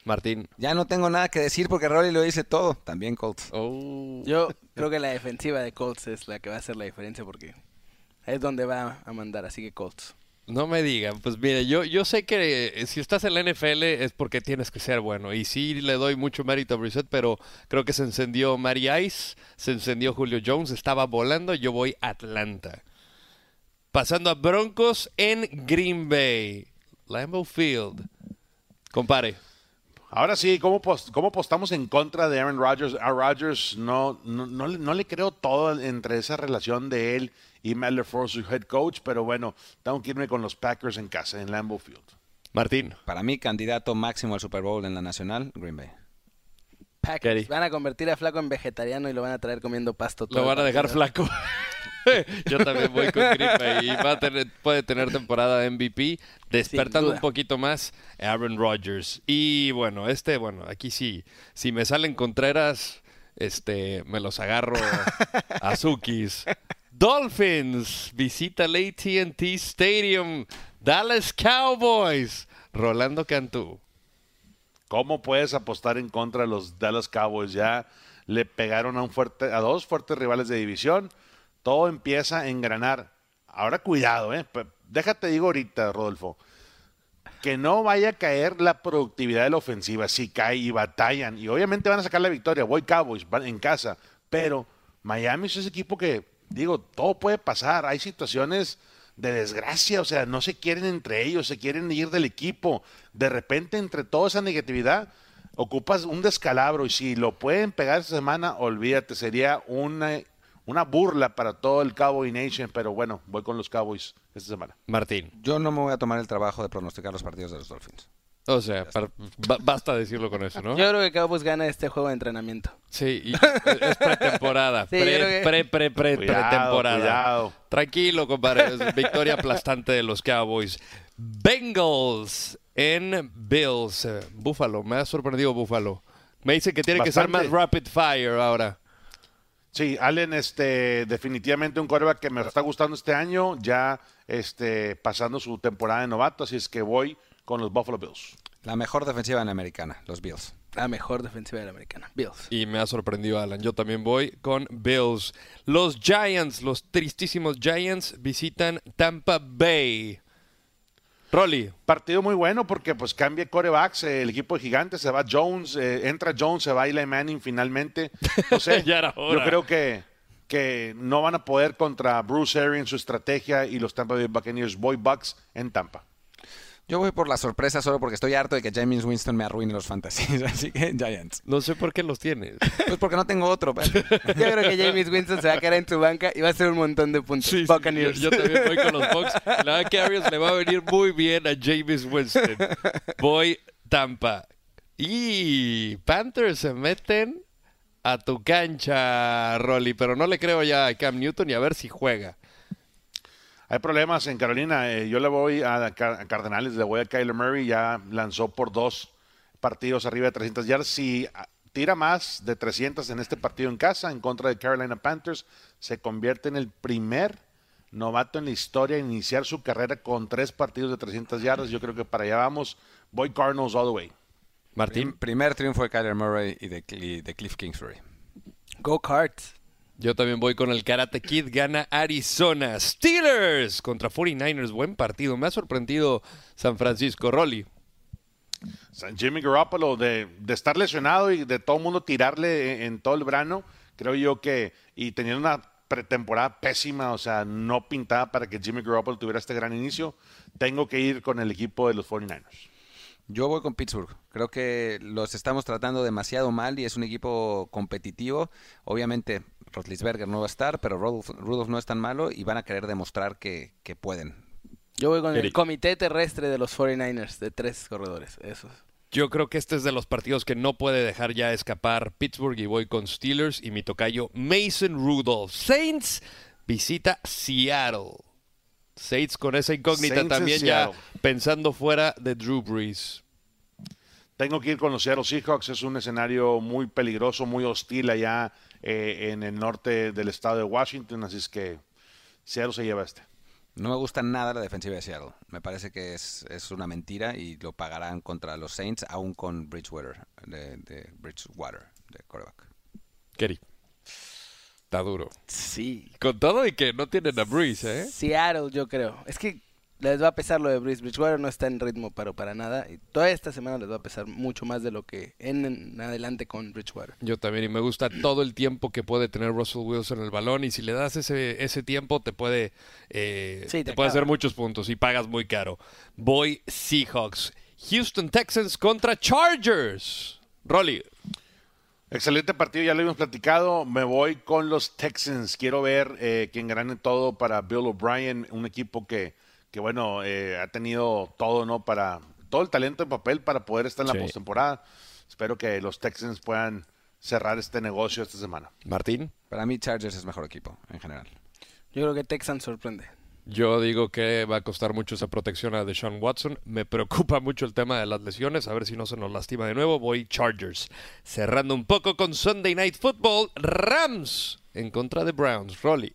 Martín. Ya no tengo nada que decir porque Rolly lo dice todo. También Colts. Oh. Yo creo que la defensiva de Colts es la que va a hacer la diferencia porque es donde va a mandar, así que Colts. No me digan, pues mire, yo, yo sé que eh, si estás en la NFL es porque tienes que ser bueno. Y sí le doy mucho mérito a Brissett, pero creo que se encendió Mary Ice, se encendió Julio Jones, estaba volando, yo voy a Atlanta. Pasando a Broncos en Green Bay. Lambeau Field. Compare. Ahora sí, ¿cómo, cómo postamos en contra de Aaron Rodgers? A Rodgers no, no, no, le- no le creo todo entre esa relación de él y Matt LaFleur, su head coach, pero bueno, tengo que irme con los Packers en casa, en Lambeau Field. Martín. Para mí, candidato máximo al Super Bowl en la nacional, Green Bay. Packers Kerry. van a convertir a Flaco en vegetariano y lo van a traer comiendo pasto. todo Lo van a dejar partido. flaco. Yo también voy con Green Bay y va a tener, puede tener temporada de MVP, despertando un poquito más Aaron Rodgers. Y bueno, este, bueno, aquí sí, si me salen Contreras, este, me los agarro a. Dolphins visita el AT&T Stadium. Dallas Cowboys. Rolando Cantú. ¿Cómo puedes apostar en contra de los Dallas Cowboys? Ya le pegaron a, un fuerte, a dos fuertes rivales de división. Todo empieza a engranar. Ahora cuidado, ¿eh? Déjate digo ahorita, Rodolfo. Que no vaya a caer la productividad de la ofensiva. Si cae y batallan. Y obviamente van a sacar la victoria. Voy Cowboys van en casa. Pero Miami es ese equipo que, digo, todo puede pasar. Hay situaciones de desgracia, o sea, no se quieren entre ellos, se quieren ir del equipo. De repente, entre toda esa negatividad, ocupas un descalabro y si lo pueden pegar esta semana, olvídate, sería una, una burla para todo el Cowboy Nation, pero bueno, voy con los Cowboys esta semana. Martín. Yo no me voy a tomar el trabajo de pronosticar los partidos de los Dolphins. O sea, para- basta decirlo con eso, ¿no? Yo creo que Cowboys gana este juego de entrenamiento. Sí, y es pretemporada. Sí, pre, que- pre, pre, pre- Cuidado, pretemporada. cuidado. Tranquilo, compadre. Es victoria aplastante de los Cowboys. Bengals en Bills. Eh, Buffalo, me ha sorprendido Buffalo. Me dice que tiene que ser más rapid fire ahora. Sí, Allen, este, definitivamente un quarterback que me está gustando este año, ya este, pasando su temporada de novato, así es que voy con los Buffalo Bills. La mejor defensiva en la americana, los Bills. La mejor defensiva de la americana. Bills. Y me ha sorprendido Alan. Yo también voy con Bills. Los Giants, los tristísimos Giants, visitan Tampa Bay. Rolly, Partido muy bueno porque pues cambia corebacks, eh, el equipo de gigantes, se va Jones, eh, entra Jones, se va Eli Manning finalmente. No sé, Ya era hora. yo creo que, que no van a poder contra Bruce Arians, su estrategia y los Tampa Bay Buccaneers, Boy Bucks en Tampa. Yo voy por la sorpresa solo porque estoy harto de que James Winston me arruine los fantasies, así que Giants. no sé por qué los tienes. Pues porque no tengo otro. pero- Yo creo que James Winston se va a quedar en su banca y va a hacer un montón de puntos. Sí, Buccaneers. yo, yo también voy con los Bucks. La verdad que Arias le va a venir muy bien a James Winston. Voy Tampa. Y Panthers se meten a tu cancha, Rolly, pero no le creo ya a Cam Newton y a ver si juega. Hay problemas en Carolina. eh, yo le voy a, Car- a Cardenales, le voy a Kyler Murray. Ya lanzó por dos partidos arriba de 300 yardas. Si ah, tira más de 300 en este partido en casa en contra de Carolina Panthers, se convierte en el primer novato en la historia en iniciar su carrera con tres partidos de 300 yardas. Yo creo que para allá vamos. Voy Cardinals all the way. Martín, Prim- primer triunfo de Kyler Murray y de, Cl- de Cliff Kingsbury. Go Cards. Yo también voy con el Karate Kid. Gana Arizona. Steelers contra 49ers. Buen partido. Me ha sorprendido San Francisco. Rolly. Sea, Jimmy Garoppolo, de, de estar lesionado y de todo el mundo tirarle en, en todo el verano, creo yo que, y teniendo una pretemporada pésima, o sea, no pintada para que Jimmy Garoppolo tuviera este gran inicio, tengo que ir con el equipo de los 49ers. Yo voy con Pittsburgh. Creo que los estamos tratando demasiado mal y es un equipo competitivo. Obviamente, Rotlisberger no va a estar, pero Rudolph, Rudolph no es tan malo y van a querer demostrar que, que pueden. Yo voy con el comité terrestre de los 49ers, de tres corredores. Esos. Yo creo que este es de los partidos que no puede dejar ya escapar Pittsburgh y voy con Steelers y mi tocayo Mason Rudolph. Saints visita Seattle. Saints con esa incógnita Saints también ya pensando fuera de Drew Brees. Tengo que ir con los Seattle Seahawks, es un escenario muy peligroso, muy hostil allá eh, en el norte del estado de Washington, así es que Seattle se lleva este. No me gusta nada la defensiva de Seattle. Me parece que es, es una mentira y lo pagarán contra los Saints, aún con Bridgewater, de, de Bridgewater, de quarterback. Kerry. Está duro. Sí. Con todo y que no tienen a Breeze, ¿eh? Seattle, yo creo. Es que les va a pesar lo de Bruce Bridgewater, no está en ritmo, pero para nada. Y toda esta semana les va a pesar mucho más de lo que en, en adelante con Bridgewater. Yo también, y me gusta todo el tiempo que puede tener Russell Wilson en el balón, y si le das ese, ese tiempo te puede, eh, Sí, te te puede hacer muchos puntos y pagas muy caro. Voy Seahawks. Houston Texans contra Chargers. Rolly, Excelente partido, ya lo habíamos platicado. Me voy con los Texans. Quiero ver eh, quién gane todo para Bill O'Brien, un equipo que, que bueno, eh, ha tenido todo, ¿no? Para todo el talento en papel para poder estar en Sí. la postemporada. Espero que los Texans puedan cerrar este negocio esta semana. Martín. Para mí Chargers es mejor equipo, en general. Yo creo que Texans sorprende. Yo digo que va a costar mucho esa protección a Deshaun Watson. Me preocupa mucho el tema de las lesiones. A ver si no se nos lastima de nuevo. Voy Chargers. Cerrando un poco con Sunday Night Football. Rams en contra de Browns. Rolly.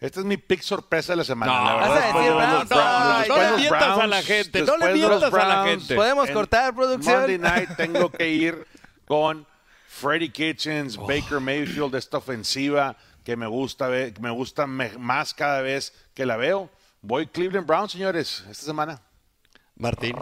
Este es mi pick sorpresa de la semana. No, la vas verdad, decir Browns. los Browns, No, después no de le los mientas a la Browns, gente, no le los mientas a la Browns, gente. ¿Podemos cortar, producción? Monday night tengo que ir con Freddie Kitchens, Baker Mayfield, esta ofensiva que me gusta me gusta más cada vez que la veo. Voy Cleveland Browns, señores, esta semana. Martín.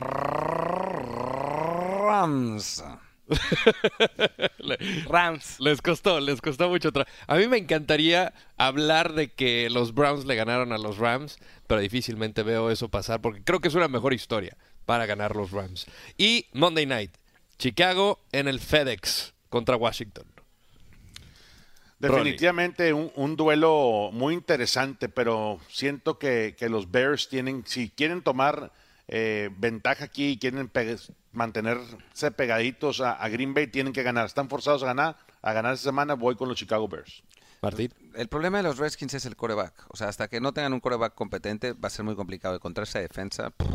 Rams. Rams. Les costó, les costó mucho. A mí me encantaría hablar de que los Browns le ganaron a los Rams, pero difícilmente veo eso pasar porque creo que es una mejor historia para ganar los Rams. Y Monday Night, Chicago en el FedEx contra Washington. Definitivamente un, un duelo muy interesante, pero siento que, que los Bears tienen, si quieren tomar eh, ventaja aquí y quieren pe- mantenerse pegaditos a, a Green Bay, tienen que ganar. Están forzados a ganar. A ganar esta semana voy con los Chicago Bears. Martín. El problema de los Redskins es el coreback. O sea, hasta que no tengan un coreback competente va a ser muy complicado encontrar esa defensa. pff,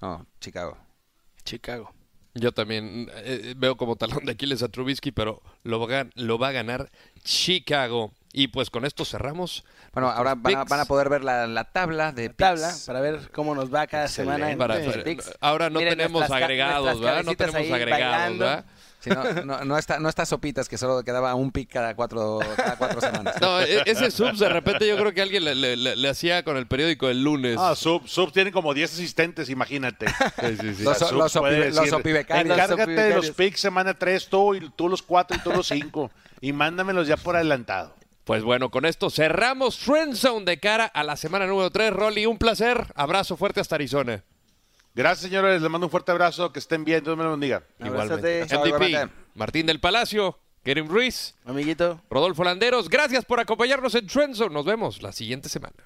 No, Chicago. Chicago. Yo también eh, veo como talón de Aquiles a Trubisky, pero lo va, lo va a ganar Chicago. Y pues con esto cerramos. Bueno, ahora van a, van a poder ver la, la tabla de La tabla para ver cómo nos va cada Excelente. semana en Para- los para- picks. ahora no Miren tenemos nuestras agregados, nuestras ¿verdad? No tenemos agregados, bailando. ¿verdad? Sí, no, no, no está, no está sopitas que solo quedaba un pick cada cuatro, cada cuatro semanas. No, e- ese subs de repente yo creo que alguien le, le- le- le hacía con el periódico el lunes. Ah, Sub, Sub tiene como 10 asistentes, imagínate. Sí, sí, sí. Los- Sub los decir, los opibecarios. Encárgate de los picks semana 3 tú y tú los 4 y tú los 5 y mándamelos ya por adelantado. Pues bueno, con esto cerramos Trend Zone de cara a la semana número 3. Rolly, un placer. Abrazo fuerte hasta Arizona. Gracias, señores. Les mando un fuerte abrazo. Que estén bien. Dios me los bendiga. Igualmente. MVP. Martín del Palacio, Kerim Ruiz, Amiguito. Rodolfo Landeros. Gracias por acompañarnos en Trend Zone. Nos vemos la siguiente semana.